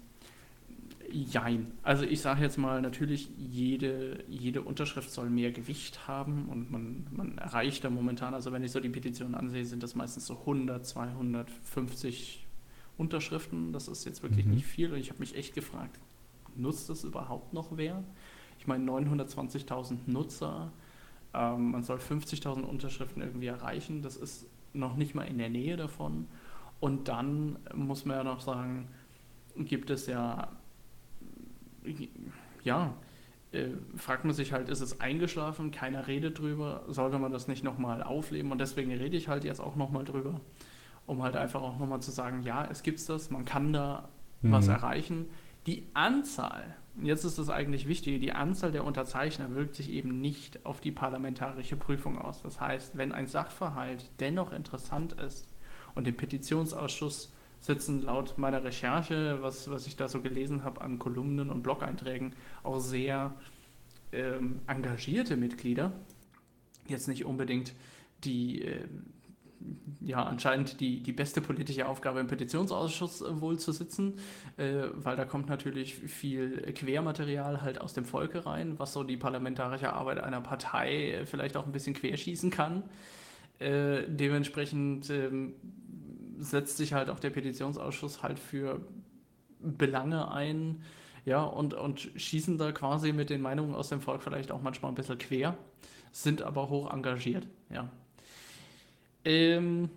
Jein. Also ich sage jetzt mal, natürlich, jede, jede Unterschrift soll mehr Gewicht haben und man, man erreicht da momentan, also wenn ich so die Petitionen ansehe, sind das meistens so 100, 250 Unterschriften. Das ist jetzt wirklich mhm. nicht viel und ich habe mich echt gefragt, nutzt das überhaupt noch wer? Ich meine, 920.000 Nutzer, ähm, man soll 50.000 Unterschriften irgendwie erreichen, das ist noch nicht mal in der Nähe davon. Und dann muss man ja noch sagen, gibt es ja ja, äh, fragt man sich halt, ist es eingeschlafen, keiner redet drüber, sollte man das nicht nochmal aufleben und deswegen rede ich halt jetzt auch nochmal drüber, um halt einfach auch nochmal zu sagen, ja, es gibt das, man kann da mhm. was erreichen. Die Anzahl jetzt ist das eigentlich wichtig, die Anzahl der Unterzeichner wirkt sich eben nicht auf die parlamentarische Prüfung aus. Das heißt, wenn ein Sachverhalt dennoch interessant ist und im Petitionsausschuss sitzen laut meiner Recherche, was, was ich da so gelesen habe an Kolumnen und Blog-Einträgen, auch sehr ähm, engagierte Mitglieder, jetzt nicht unbedingt die, äh, ja, anscheinend die, die beste politische Aufgabe im Petitionsausschuss äh, wohl zu sitzen, äh, weil da kommt natürlich viel Quermaterial halt aus dem Volke rein, was so die parlamentarische Arbeit einer Partei äh, vielleicht auch ein bisschen querschießen kann. Äh, dementsprechend ähm, setzt sich halt auch der Petitionsausschuss halt für Belange ein, ja, und, und schießen da quasi mit den Meinungen aus dem Volk vielleicht auch manchmal ein bisschen quer, sind aber hoch engagiert, ja. Ähm,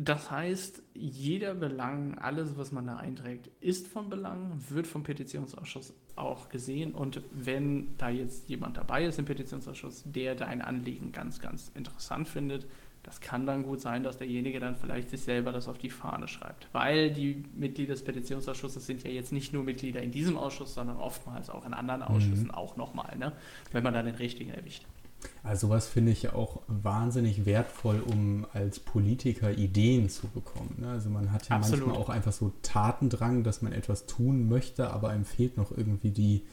das heißt, jeder Belang, alles, was man da einträgt, ist von Belang, wird vom Petitionsausschuss auch gesehen. Und wenn da jetzt jemand dabei ist im Petitionsausschuss, der dein Anliegen ganz, ganz interessant findet, das kann dann gut sein, dass derjenige dann vielleicht sich selber das auf die Fahne schreibt. Weil die Mitglieder des Petitionsausschusses sind ja jetzt nicht nur Mitglieder in diesem Ausschuss, sondern oftmals auch in anderen Ausschüssen mhm. auch nochmal, ne? wenn man dann den richtigen erwischt.
Also sowas finde ich auch wahnsinnig wertvoll, um als Politiker Ideen zu bekommen. Ne? Also man hat ja Absolut. manchmal auch einfach so Tatendrang, dass man etwas tun möchte, aber einem fehlt noch irgendwie die,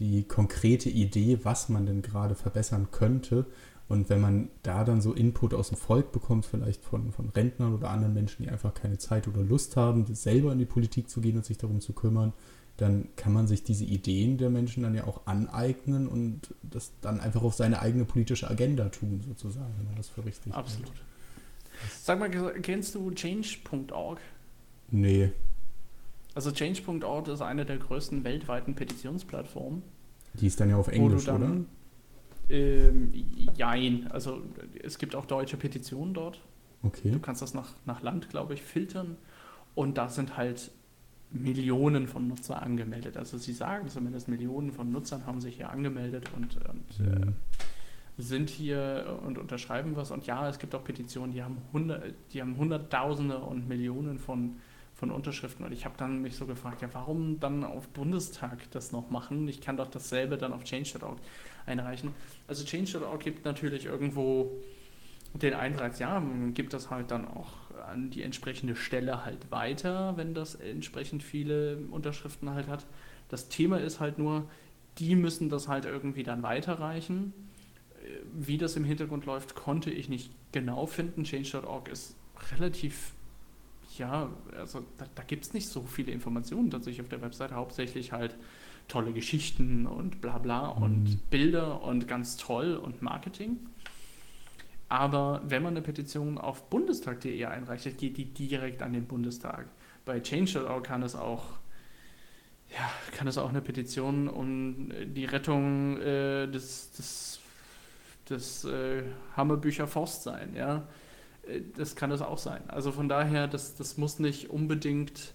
die konkrete Idee, was man denn gerade verbessern könnte. Und wenn man da dann so Input aus dem Volk bekommt, vielleicht von, von Rentnern oder anderen Menschen, die einfach keine Zeit oder Lust haben, selber in die Politik zu gehen und sich darum zu kümmern, dann kann man sich diese Ideen der Menschen dann ja auch aneignen und das dann einfach auf seine eigene politische Agenda tun, sozusagen, wenn man das für richtig
Absolut. Nimmt. Sag mal, kennst du change.org?
Nee.
Also change.org ist eine der größten weltweiten Petitionsplattformen.
Die ist dann ja auf Englisch, dann, oder?
Ähm, jein. Also es gibt auch deutsche Petitionen dort.
Okay.
Du kannst das nach, nach Land, glaube ich, filtern. Und da sind halt Millionen von Nutzern angemeldet. Also sie sagen zumindest, Millionen von Nutzern haben sich hier angemeldet und, und mhm. äh, sind hier und unterschreiben was. Und ja, es gibt auch Petitionen, die haben, hundert, die haben Hunderttausende und Millionen von, von Unterschriften. Und ich habe dann mich so gefragt, ja, warum dann auf Bundestag das noch machen? Ich kann doch dasselbe dann auf Change.org einreichen. Also Change.org gibt natürlich irgendwo den Einsatz, ja, man gibt das halt dann auch an die entsprechende Stelle halt weiter, wenn das entsprechend viele Unterschriften halt hat. Das Thema ist halt nur, die müssen das halt irgendwie dann weiterreichen. Wie das im Hintergrund läuft, konnte ich nicht genau finden. Change.org ist relativ, ja, also da, da gibt es nicht so viele Informationen tatsächlich auf der Webseite, hauptsächlich halt tolle Geschichten und bla bla mhm. und Bilder und ganz toll und Marketing. Aber wenn man eine Petition auf bundestag.de einreicht, geht die direkt an den Bundestag. Bei Change.org kann es auch ja, kann es auch eine Petition um die Rettung äh, des, des, des äh, Hammerbücher Forst sein, ja. Äh, das kann es auch sein. Also von daher, das, das muss nicht unbedingt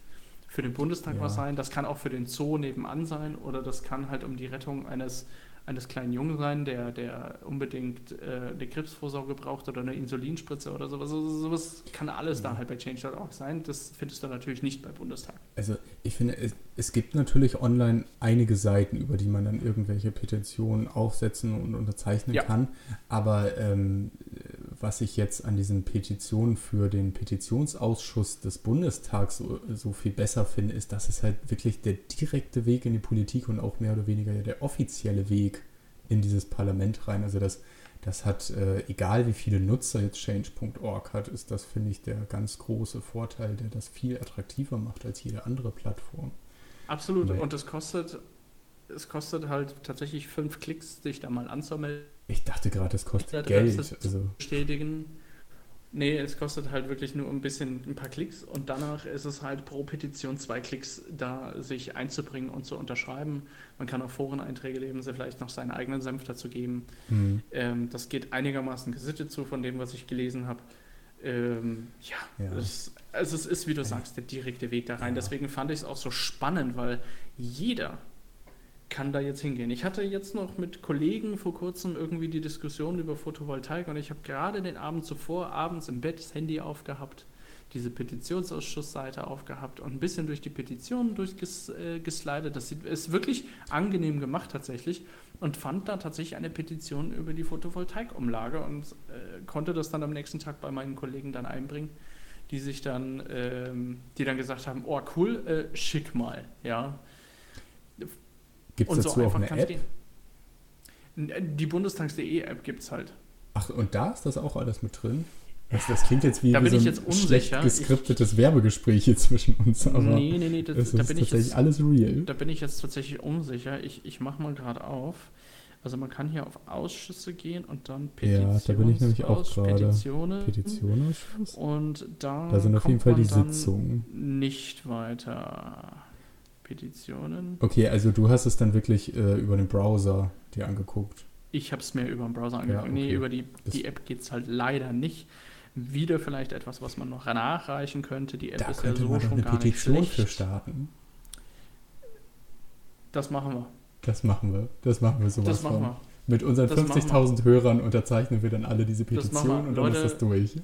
für den Bundestag ja. was sein. Das kann auch für den Zoo nebenan sein oder das kann halt um die Rettung eines, eines kleinen Jungen sein, der, der unbedingt äh, eine Krebsvorsorge braucht oder eine Insulinspritze oder sowas. Also sowas kann alles ja. da halt bei Change.org sein. Das findest du natürlich nicht bei Bundestag.
Also ich finde, es, es gibt natürlich online einige Seiten, über die man dann irgendwelche Petitionen aufsetzen und unterzeichnen ja. kann. Aber ähm, was ich jetzt an diesen Petitionen für den Petitionsausschuss des Bundestags so, so, viel besser finde, ist, dass es halt wirklich der direkte Weg in die Politik und auch mehr oder weniger der offizielle Weg in dieses Parlament rein. Also das, das hat, äh, egal wie viele Nutzer jetzt Change.org hat, ist das, finde ich, der ganz große Vorteil, der das viel attraktiver macht als jede andere Plattform.
Absolut. Und es kostet, es kostet halt tatsächlich fünf Klicks, sich da mal anzumelden
ich dachte gerade, das kostet Geld. Also.
Bestätigen. Nee, es kostet halt wirklich nur ein bisschen ein paar Klicks und danach ist es halt pro Petition zwei Klicks da, sich einzubringen und zu unterschreiben. Man kann auch Foreneinträge leben, sie vielleicht noch seinen eigenen Senf dazu geben. Mhm. Ähm, das geht einigermaßen gesittet zu von dem, was ich gelesen habe. Ähm, ja, ja. Das, also es ist, wie du sagst, der direkte Weg da rein. Ja. Deswegen fand ich es auch so spannend, weil jeder, kann da jetzt hingehen. Ich hatte jetzt noch mit Kollegen vor kurzem irgendwie die Diskussion über Photovoltaik und ich habe gerade den Abend zuvor abends im Bett das Handy aufgehabt, diese Petitionsausschussseite aufgehabt und ein bisschen durch die Petitionen durchgeslidet. Äh, das ist wirklich angenehm gemacht tatsächlich und fand da tatsächlich eine Petition über die Photovoltaikumlage und äh, konnte das dann am nächsten Tag bei meinen Kollegen dann einbringen, die sich dann, ähm, die dann gesagt haben, oh cool, äh, schick mal, ja.
Gibt es dazu so auch eine App? Gehen.
Die Bundestags.de App gibt es halt.
Ach, und da ist das auch alles mit drin? Das, das klingt jetzt wie,
da
wie
so ein schlecht
geskriptetes ich, Werbegespräch hier zwischen uns.
Aber nee, nee, nee, das,
das
da
ist bin tatsächlich jetzt, alles real.
Da bin ich jetzt tatsächlich unsicher. Ich, ich mache mal gerade auf. Also man kann hier auf Ausschüsse gehen und dann
Petitions Ja, da bin ich nämlich auch gerade.
Petitionen.
Petitionausschuss?
Und da,
da sind auf jeden Fall die Sitzungen.
Nicht weiter. Petitionen.
Okay, also du hast es dann wirklich äh, über den Browser dir angeguckt.
Ich habe es mir über den Browser angeguckt. Ja, okay. Nee, über die, die App geht es halt leider nicht. Wieder vielleicht etwas, was man noch nachreichen könnte. Die App
da
ist ja so schon
eine
gar
Petition
nicht
für starten.
Das machen wir.
Das machen wir. Das machen wir sowas
das machen wir.
Mit unseren 50.000 Hörern unterzeichnen wir dann alle diese Petition und dann Leute, ist das durch.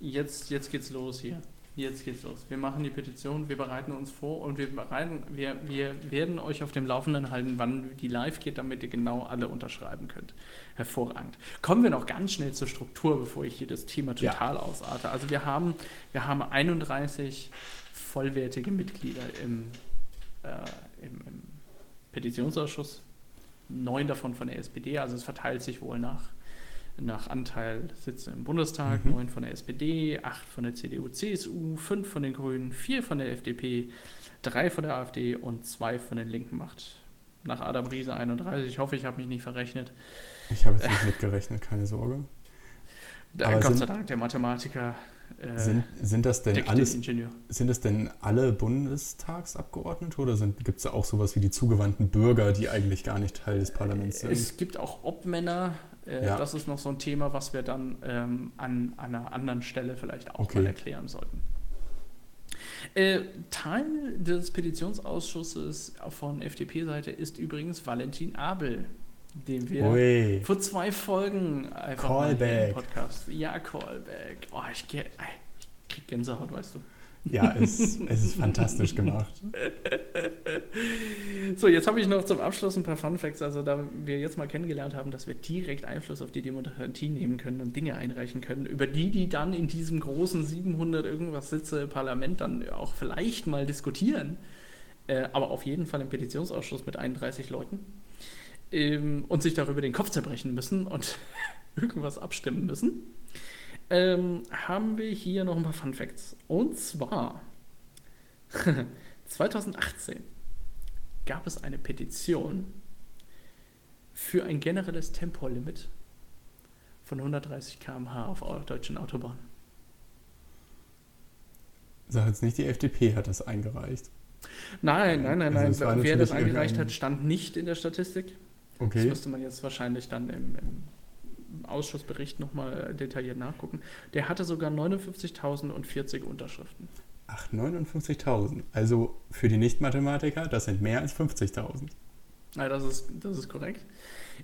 Jetzt, jetzt geht's los hier. Jetzt geht's los. Wir machen die Petition, wir bereiten uns vor und wir, bereiten, wir, wir werden euch auf dem Laufenden halten, wann die live geht, damit ihr genau alle unterschreiben könnt. Hervorragend. Kommen wir noch ganz schnell zur Struktur, bevor ich hier das Thema total ja. ausarte. Also wir haben, wir haben 31 vollwertige Mitglieder im, äh, im, im Petitionsausschuss, neun davon von der SPD, also es verteilt sich wohl nach nach Anteil Sitze im Bundestag, mhm. neun von der SPD, acht von der CDU, CSU, fünf von den Grünen, vier von der FDP, drei von der AfD und zwei von den Linken macht. Nach Adam Riese 31. Ich hoffe, ich habe mich nicht verrechnet.
Ich habe jetzt nicht mitgerechnet, keine Sorge.
Da, Gott sind, sei Dank, der Mathematiker.
Äh, sind, sind das denn alles? Sind das denn alle Bundestagsabgeordnete oder gibt es da auch sowas wie die zugewandten Bürger, die eigentlich gar nicht Teil des Parlaments sind?
Es gibt auch Obmänner, äh, ja. Das ist noch so ein Thema, was wir dann ähm, an, an, einer anderen Stelle vielleicht auch okay. mal erklären sollten. Äh, Teil des Petitionsausschusses von FDP-Seite ist übrigens Valentin Abel, den wir Ui. vor zwei Folgen einfach
Callback.
im Podcast. Ja, Callback. Oh, ich, ich krieg Gänsehaut, weißt du.
Ja, es, es ist fantastisch gemacht.
So, jetzt habe ich noch zum Abschluss ein paar Fun Facts. Also, da wir jetzt mal kennengelernt haben, dass wir direkt Einfluss auf die Demokratie nehmen können und Dinge einreichen können, über die, die dann in diesem großen 700 irgendwas Sitze Parlament dann auch vielleicht mal diskutieren, äh, aber auf jeden Fall im Petitionsausschuss mit 31 Leuten ähm, und sich darüber den Kopf zerbrechen müssen und irgendwas abstimmen müssen ähm, haben wir hier noch ein paar Fun Facts. Und zwar 2018 gab es eine Petition für ein generelles Tempolimit von 130 km/h auf deutschen Autobahnen.
Sag jetzt nicht, die FDP hat das eingereicht.
Nein, nein, nein, also nein. Wer das eingereicht hat, stand nicht in der Statistik.
Okay.
Das müsste man jetzt wahrscheinlich dann im, im Ausschussbericht nochmal detailliert nachgucken. Der hatte sogar 59.040 Unterschriften.
Ach, 59.000. Also für die Nicht-Mathematiker, das sind mehr als 50.000.
Ja, das ist, das ist korrekt.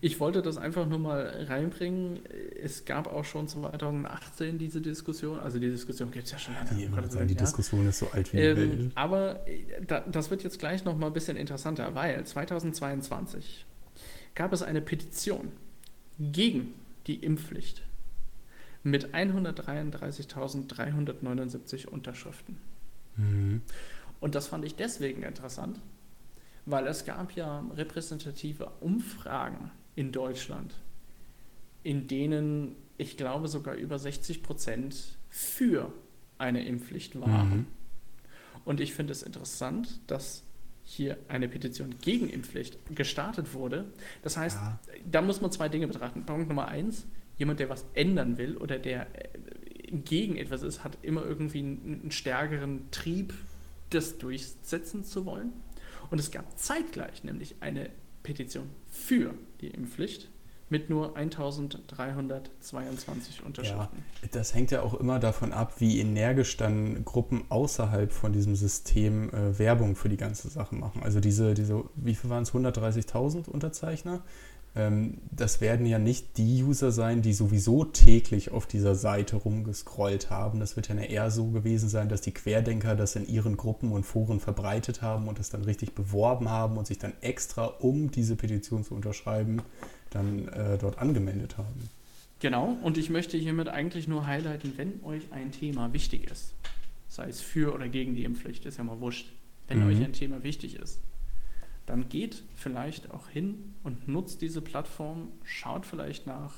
Ich wollte das einfach nur mal reinbringen. Es gab auch schon 2018 diese Diskussion. Also die Diskussion gibt es ja schon
lange. Die, sagen, die Diskussion ist so alt wie die
ähm, Welt. Aber äh, da, das wird jetzt gleich noch mal ein bisschen interessanter, weil 2022 gab es eine Petition gegen die Impfpflicht mit 133.379 Unterschriften. Mhm. Und das fand ich deswegen interessant, weil es gab ja repräsentative Umfragen in Deutschland, in denen ich glaube sogar über 60 Prozent für eine Impfpflicht waren. Mhm. Und ich finde es interessant, dass hier eine Petition gegen Impfpflicht gestartet wurde. Das heißt, ja. da muss man zwei Dinge betrachten. Punkt Nummer eins, jemand, der was ändern will oder der äh, gegen etwas ist, hat immer irgendwie einen, einen stärkeren Trieb, das durchsetzen zu wollen. Und es gab zeitgleich nämlich eine Petition für die Impfpflicht mit nur 1322 Unterschriften.
Ja, das hängt ja auch immer davon ab, wie energisch dann Gruppen außerhalb von diesem System äh, Werbung für die ganze Sache machen. Also diese, diese wie viel waren es, 130.000 Unterzeichner? ähm, das werden ja nicht die User sein, die sowieso täglich auf dieser Seite rumgescrollt haben. Das wird ja eher so gewesen sein, dass die Querdenker das in ihren Gruppen und Foren verbreitet haben und es dann richtig beworben haben und sich dann extra, um diese Petition zu unterschreiben, dann äh, dort angemeldet haben.
Genau, und ich möchte hiermit eigentlich nur highlighten, wenn euch ein Thema wichtig ist, sei es für oder gegen die Impfpflicht, ist ja mal wurscht, wenn mhm. euch ein Thema wichtig ist, dann geht vielleicht auch hin und nutzt diese Plattform, schaut vielleicht nach.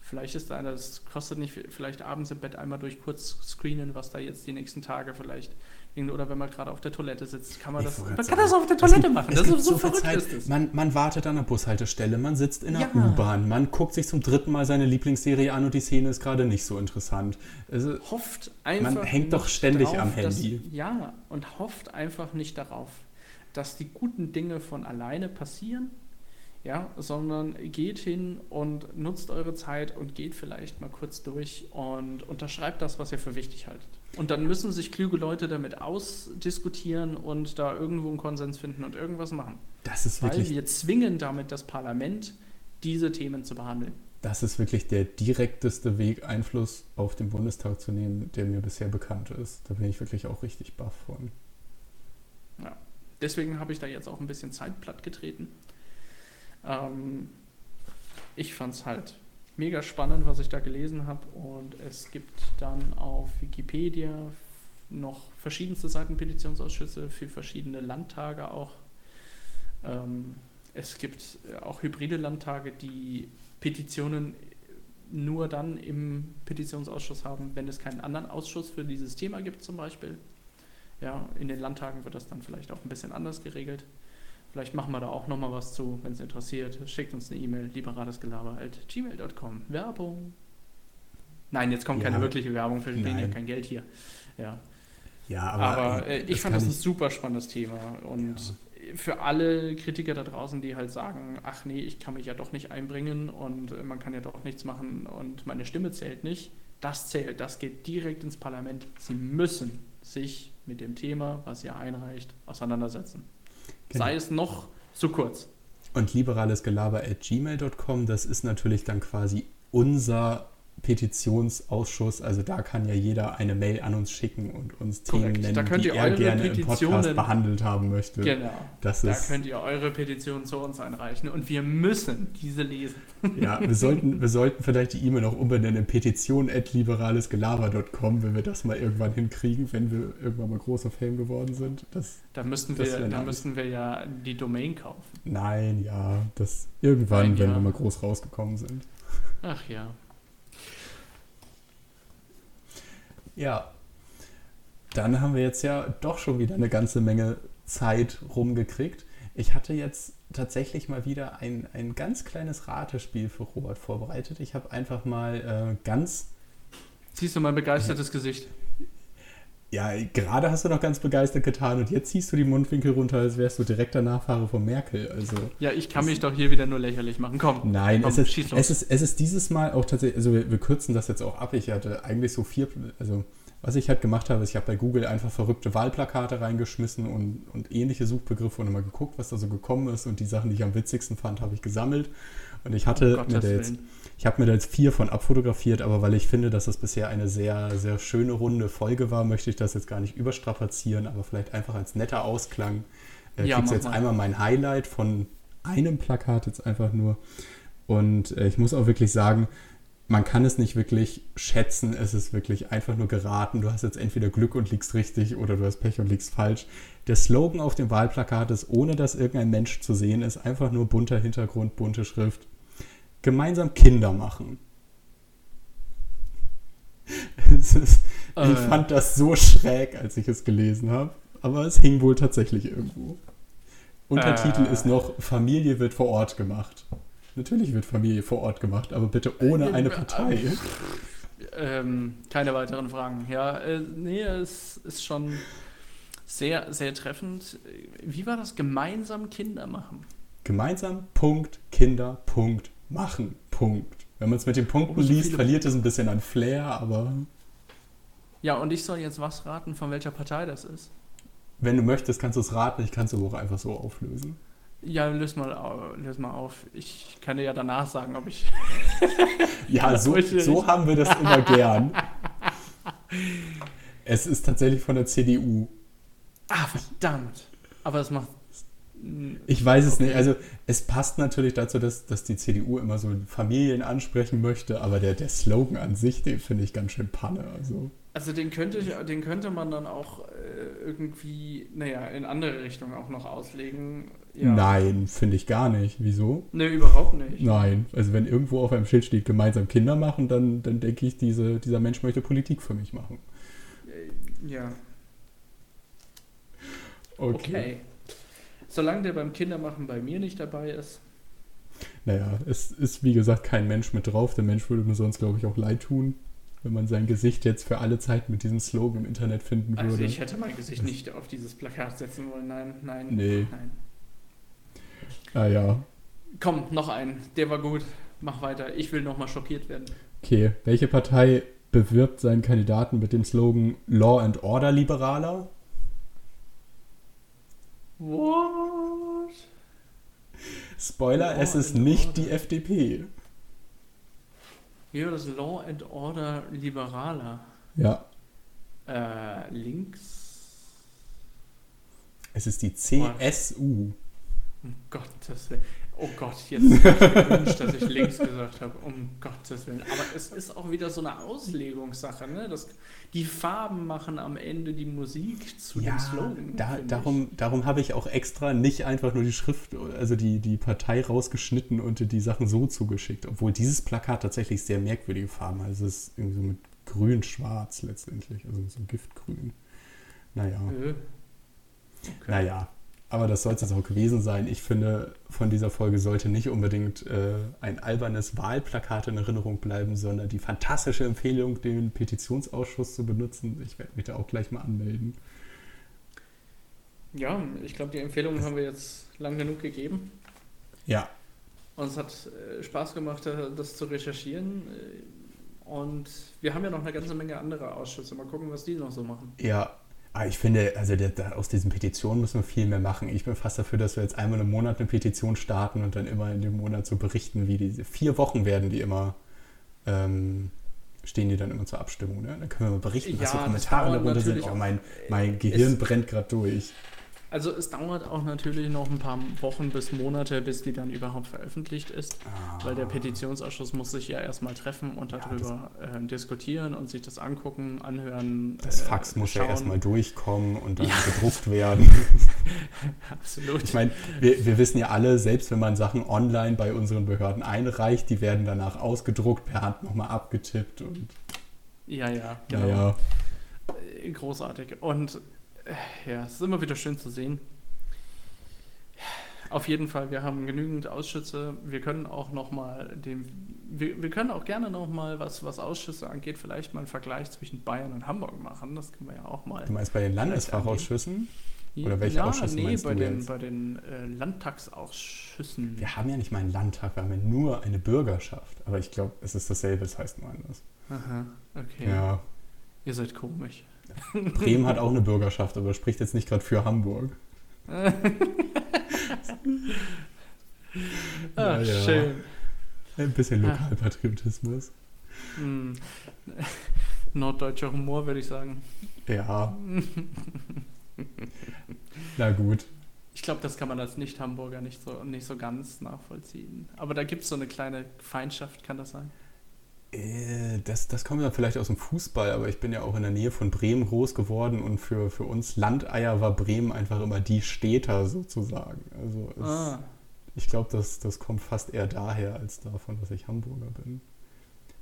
Vielleicht ist da, das kostet nicht, vielleicht abends im Bett einmal durch kurz screenen, was da jetzt die nächsten Tage vielleicht oder wenn man gerade auf der Toilette sitzt, kann man das. Man sagen, kann das auf der Toilette gibt, machen. Das ist so, so verrückt
Zeit, ist das. Man, man, wartet an der Bushaltestelle, man sitzt in der ja. U-Bahn, man guckt sich zum dritten Mal seine Lieblingsserie an und die Szene ist gerade nicht so interessant.
Also, hofft einfach.
Man hängt doch ständig drauf, am Handy.
Dass, ja, und hofft einfach nicht darauf, dass die guten Dinge von alleine passieren, ja, sondern geht hin und nutzt eure Zeit und geht vielleicht mal kurz durch und unterschreibt das, was ihr für wichtig haltet. Und dann müssen sich kluge Leute damit ausdiskutieren und da irgendwo einen Konsens finden und irgendwas machen.
Das ist wirklich.
Weil wir zwingen damit das Parlament, diese Themen zu behandeln.
Das ist wirklich der direkteste Weg, Einfluss auf den Bundestag zu nehmen, der mir bisher bekannt ist. Da bin ich wirklich auch richtig baff von.
Ja deswegen habe ich da jetzt auch ein bisschen Zeit platt getreten. Ähm, ich fand es halt mega spannend, was ich da gelesen habe. Und es gibt dann auf Wikipedia noch verschiedenste Seitenpetitionsausschüsse für verschiedene Landtage auch. Ähm, es gibt auch hybride Landtage, die Petitionen nur dann im Petitionsausschuss haben, wenn es keinen anderen Ausschuss für dieses Thema gibt zum Beispiel. Ja, in den Landtagen wird das dann vielleicht auch ein bisschen anders geregelt. Vielleicht machen wir da auch nochmal was zu, wenn es interessiert. Schickt uns eine E-Mail, liberadesgelaber.gmail.com. Werbung. Nein, jetzt kommt ja. keine wirkliche Werbung, für den ja kein Geld hier. Ja,
ja aber,
aber äh, ich fand das ein super spannendes Thema. Und ja. für alle Kritiker da draußen, die halt sagen, ach nee, ich kann mich ja doch nicht einbringen und man kann ja doch nichts machen und meine Stimme zählt nicht, das zählt, das geht direkt ins Parlament. Sie müssen sich mit dem Thema, was ihr einreicht, auseinandersetzen. Genau. Sei es noch so kurz.
Und liberales Gelaber at gmail.com, das ist natürlich dann quasi unser Petitionsausschuss, also da kann ja jeder eine Mail an uns schicken und uns Korrekt. Themen nennen, die er gerne Petitionen, im Podcast behandelt haben möchte.
Genau. Das da ist, könnt ihr eure Petitionen zu uns einreichen und wir müssen diese lesen.
Ja, wir sollten, wir sollten vielleicht die E-Mail auch umbenennen, petition.liberalesgelaber.com, wenn wir das mal irgendwann hinkriegen, wenn wir irgendwann mal großer Fan geworden sind. Das,
da müssten, wir, da müssten wir ja die Domain kaufen.
Nein, ja, das irgendwann, Nein, wenn ja. wir mal groß rausgekommen sind.
Ach ja.
Ja. Dann haben wir jetzt ja doch schon wieder eine ganze Menge Zeit rumgekriegt. Ich hatte jetzt tatsächlich mal wieder ein, ein ganz kleines Ratespiel für Robert vorbereitet. Ich habe einfach mal äh, ganz.
Siehst du mein begeistertes Gesicht?
Ja, gerade hast du noch ganz begeistert getan und jetzt ziehst du die Mundwinkel runter, als wärst du direkter Nachfahre von Merkel. Also,
ja, ich kann mich doch hier wieder nur lächerlich machen. Komm.
Nein,
komm,
es, ist, es, ist, es ist dieses Mal auch tatsächlich, also wir, wir, kürzen das jetzt auch ab. Ich hatte eigentlich so vier, also was ich halt gemacht habe, ist, ich habe bei Google einfach verrückte Wahlplakate reingeschmissen und, und ähnliche Suchbegriffe und immer geguckt, was da so gekommen ist und die Sachen, die ich am witzigsten fand, habe ich gesammelt. Und ich hatte oh, mir da jetzt, ich habe mir da jetzt vier von abfotografiert, aber weil ich finde, dass das bisher eine sehr, sehr schöne runde Folge war, möchte ich das jetzt gar nicht überstrapazieren, aber vielleicht einfach als netter Ausklang äh, ja, kriegst jetzt mal. einmal mein Highlight von einem Plakat jetzt einfach nur. Und äh, ich muss auch wirklich sagen, man kann es nicht wirklich schätzen, es ist wirklich einfach nur geraten. Du hast jetzt entweder Glück und liegst richtig oder du hast Pech und liegst falsch. Der Slogan auf dem Wahlplakat ist, ohne dass irgendein Mensch zu sehen ist, einfach nur bunter Hintergrund, bunte Schrift gemeinsam Kinder machen. Ist, äh. Ich fand das so schräg, als ich es gelesen habe, aber es hing wohl tatsächlich irgendwo. Untertitel äh. ist noch Familie wird vor Ort gemacht. Natürlich wird Familie vor Ort gemacht, aber bitte ohne eine Partei.
Ähm, keine weiteren Fragen. Ja, äh, nee, es ist schon sehr, sehr treffend. Wie war das? Gemeinsam Kinder machen.
Gemeinsam, Punkt, Kinder, Punkt, machen. Punkt. Wenn man es mit den Punkten so liest, verliert es ein bisschen an Flair, aber.
Ja, und ich soll jetzt was raten, von welcher Partei das ist.
Wenn du möchtest, kannst du es raten, ich kann es aber auch einfach so auflösen.
Ja, löse mal, löse mal auf. Ich kann dir ja danach sagen, ob ich.
ja, so, so haben wir das immer gern. Es ist tatsächlich von der CDU.
Ah, verdammt. Aber es macht.
Ich weiß es okay. nicht. Also, es passt natürlich dazu, dass, dass die CDU immer so Familien ansprechen möchte, aber der, der Slogan an sich, den finde ich ganz schön Panne. Also.
Also den könnte, ich, den könnte man dann auch äh, irgendwie, naja, in andere Richtungen auch noch auslegen.
Ja. Nein, finde ich gar nicht. Wieso?
Ne, überhaupt nicht.
Nein, also wenn irgendwo auf einem Schild steht, gemeinsam Kinder machen, dann, dann denke ich, diese, dieser Mensch möchte Politik für mich machen.
Äh, ja. Okay. okay. Solange der beim Kindermachen bei mir nicht dabei ist.
Naja, es ist wie gesagt kein Mensch mit drauf. Der Mensch würde mir sonst, glaube ich, auch leid tun wenn man sein Gesicht jetzt für alle Zeit mit diesem Slogan im Internet finden also würde.
Also ich hätte mein Gesicht das nicht auf dieses Plakat setzen wollen. Nein, nein,
nee.
nein.
Ah ja.
Komm, noch ein. Der war gut. Mach weiter. Ich will nochmal schockiert werden.
Okay. Welche Partei bewirbt seinen Kandidaten mit dem Slogan Law and Order Liberaler?
What?
Spoiler, Law es ist nicht Order. die FDP.
Ja, das Law and Order Liberaler.
Ja.
Äh, links.
Es ist die CSU.
Um Gottes Willen. Oh Gott, jetzt habe ich gewünscht, dass ich links gesagt habe. Um Gottes Willen. Aber es ist auch wieder so eine Auslegungssache. Ne? Das, die Farben machen am Ende die Musik zu ja, dem Slogan.
Da, darum, darum habe ich auch extra nicht einfach nur die Schrift, also die, die Partei rausgeschnitten und die Sachen so zugeschickt. Obwohl dieses Plakat tatsächlich sehr merkwürdige Farben hat. Also es ist irgendwie so mit grün-schwarz letztendlich. Also so giftgrün. Naja. Äh. Okay. Naja, aber das soll es jetzt auch gewesen sein. Ich finde, von dieser Folge sollte nicht unbedingt äh, ein albernes Wahlplakat in Erinnerung bleiben, sondern die fantastische Empfehlung, den Petitionsausschuss zu benutzen. Ich werde mich da auch gleich mal anmelden.
Ja, ich glaube, die Empfehlungen haben wir jetzt lang genug gegeben.
Ja.
Und es hat äh, Spaß gemacht, äh, das zu recherchieren. Und wir haben ja noch eine ganze Menge andere Ausschüsse. Mal gucken, was die noch so machen.
Ja, aber ich finde, also der, der, aus diesen Petitionen müssen wir viel mehr machen. Ich bin fast dafür, dass wir jetzt einmal im Monat eine Petition starten und dann immer in dem Monat so berichten, wie diese vier Wochen werden die immer, ähm, stehen die dann immer zur Abstimmung. Ne? Dann können wir mal berichten, was ja, so Kommentare darunter sind. Oh, mein, mein Gehirn brennt gerade durch.
Also es dauert auch natürlich noch ein paar Wochen bis Monate, bis die dann überhaupt veröffentlicht ist, ah. weil der Petitionsausschuss muss sich ja erstmal treffen und darüber ja, äh, diskutieren und sich das angucken, anhören.
Das äh, Fax muss schauen. ja erstmal durchkommen und dann ja. gedruckt werden.
Absolut.
Ich meine, wir, wir wissen ja alle, selbst wenn man Sachen online bei unseren Behörden einreicht, die werden danach ausgedruckt, per Hand nochmal abgetippt und.
Ja, ja, genau.
Ja,
äh, Großartig. Und ja, es ist immer wieder schön zu sehen. Auf jeden Fall, wir haben genügend Ausschüsse. Wir können auch noch mal den, wir, wir können auch gerne noch mal was, was Ausschüsse angeht, vielleicht mal einen Vergleich zwischen Bayern und Hamburg machen. Das können wir ja auch mal.
Du meinst bei den Landesfachausschüssen? Oder welche ja, Ausschüsse nee, meinst
bei
du
den, jetzt? bei den äh, Landtagsausschüssen.
Wir haben ja nicht mal einen Landtag, wir haben ja nur eine Bürgerschaft. Aber ich glaube, es ist dasselbe, es heißt nur anders.
Aha, okay.
Ja.
Ihr seid komisch.
Bremen hat auch eine Bürgerschaft, aber spricht jetzt nicht gerade für Hamburg.
Ach, ah, ja. schön.
Ein bisschen Lokalpatriotismus.
Hm. Norddeutscher Humor, würde ich sagen.
Ja. Na gut.
Ich glaube, das kann man als Nicht-Hamburger nicht so, nicht so ganz nachvollziehen. Aber da gibt es so eine kleine Feindschaft, kann das sein?
Äh, das, das kommt ja vielleicht aus dem Fußball, aber ich bin ja auch in der Nähe von Bremen groß geworden und für, für uns Landeier war Bremen einfach immer die Städter sozusagen. Also es, ah. ich glaube, das, das kommt fast eher daher als davon, dass ich Hamburger bin.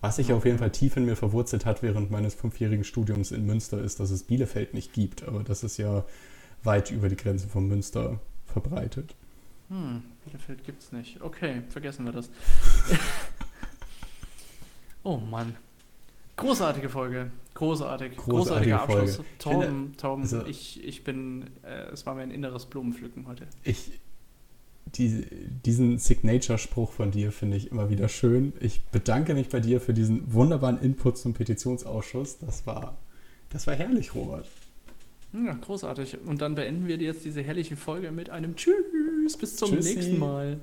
Was sich auf jeden Fall tief in mir verwurzelt hat während meines fünfjährigen Studiums in Münster ist, dass es Bielefeld nicht gibt, aber das ist ja weit über die Grenze von Münster verbreitet.
Hm, Bielefeld gibt es nicht. Okay, vergessen wir das. Oh Mann. Großartige Folge. Großartig.
Großartiger Abschluss.
Torben, Torben also, ich, ich bin, äh, es war mir ein inneres Blumenpflücken heute.
Ich, die, diesen Signature-Spruch von dir finde ich immer wieder schön. Ich bedanke mich bei dir für diesen wunderbaren Input zum Petitionsausschuss. Das war, das war herrlich, Robert.
Ja, großartig. Und dann beenden wir jetzt diese herrliche Folge mit einem Tschüss. Tschüss, bis zum Tschüssi. nächsten Mal.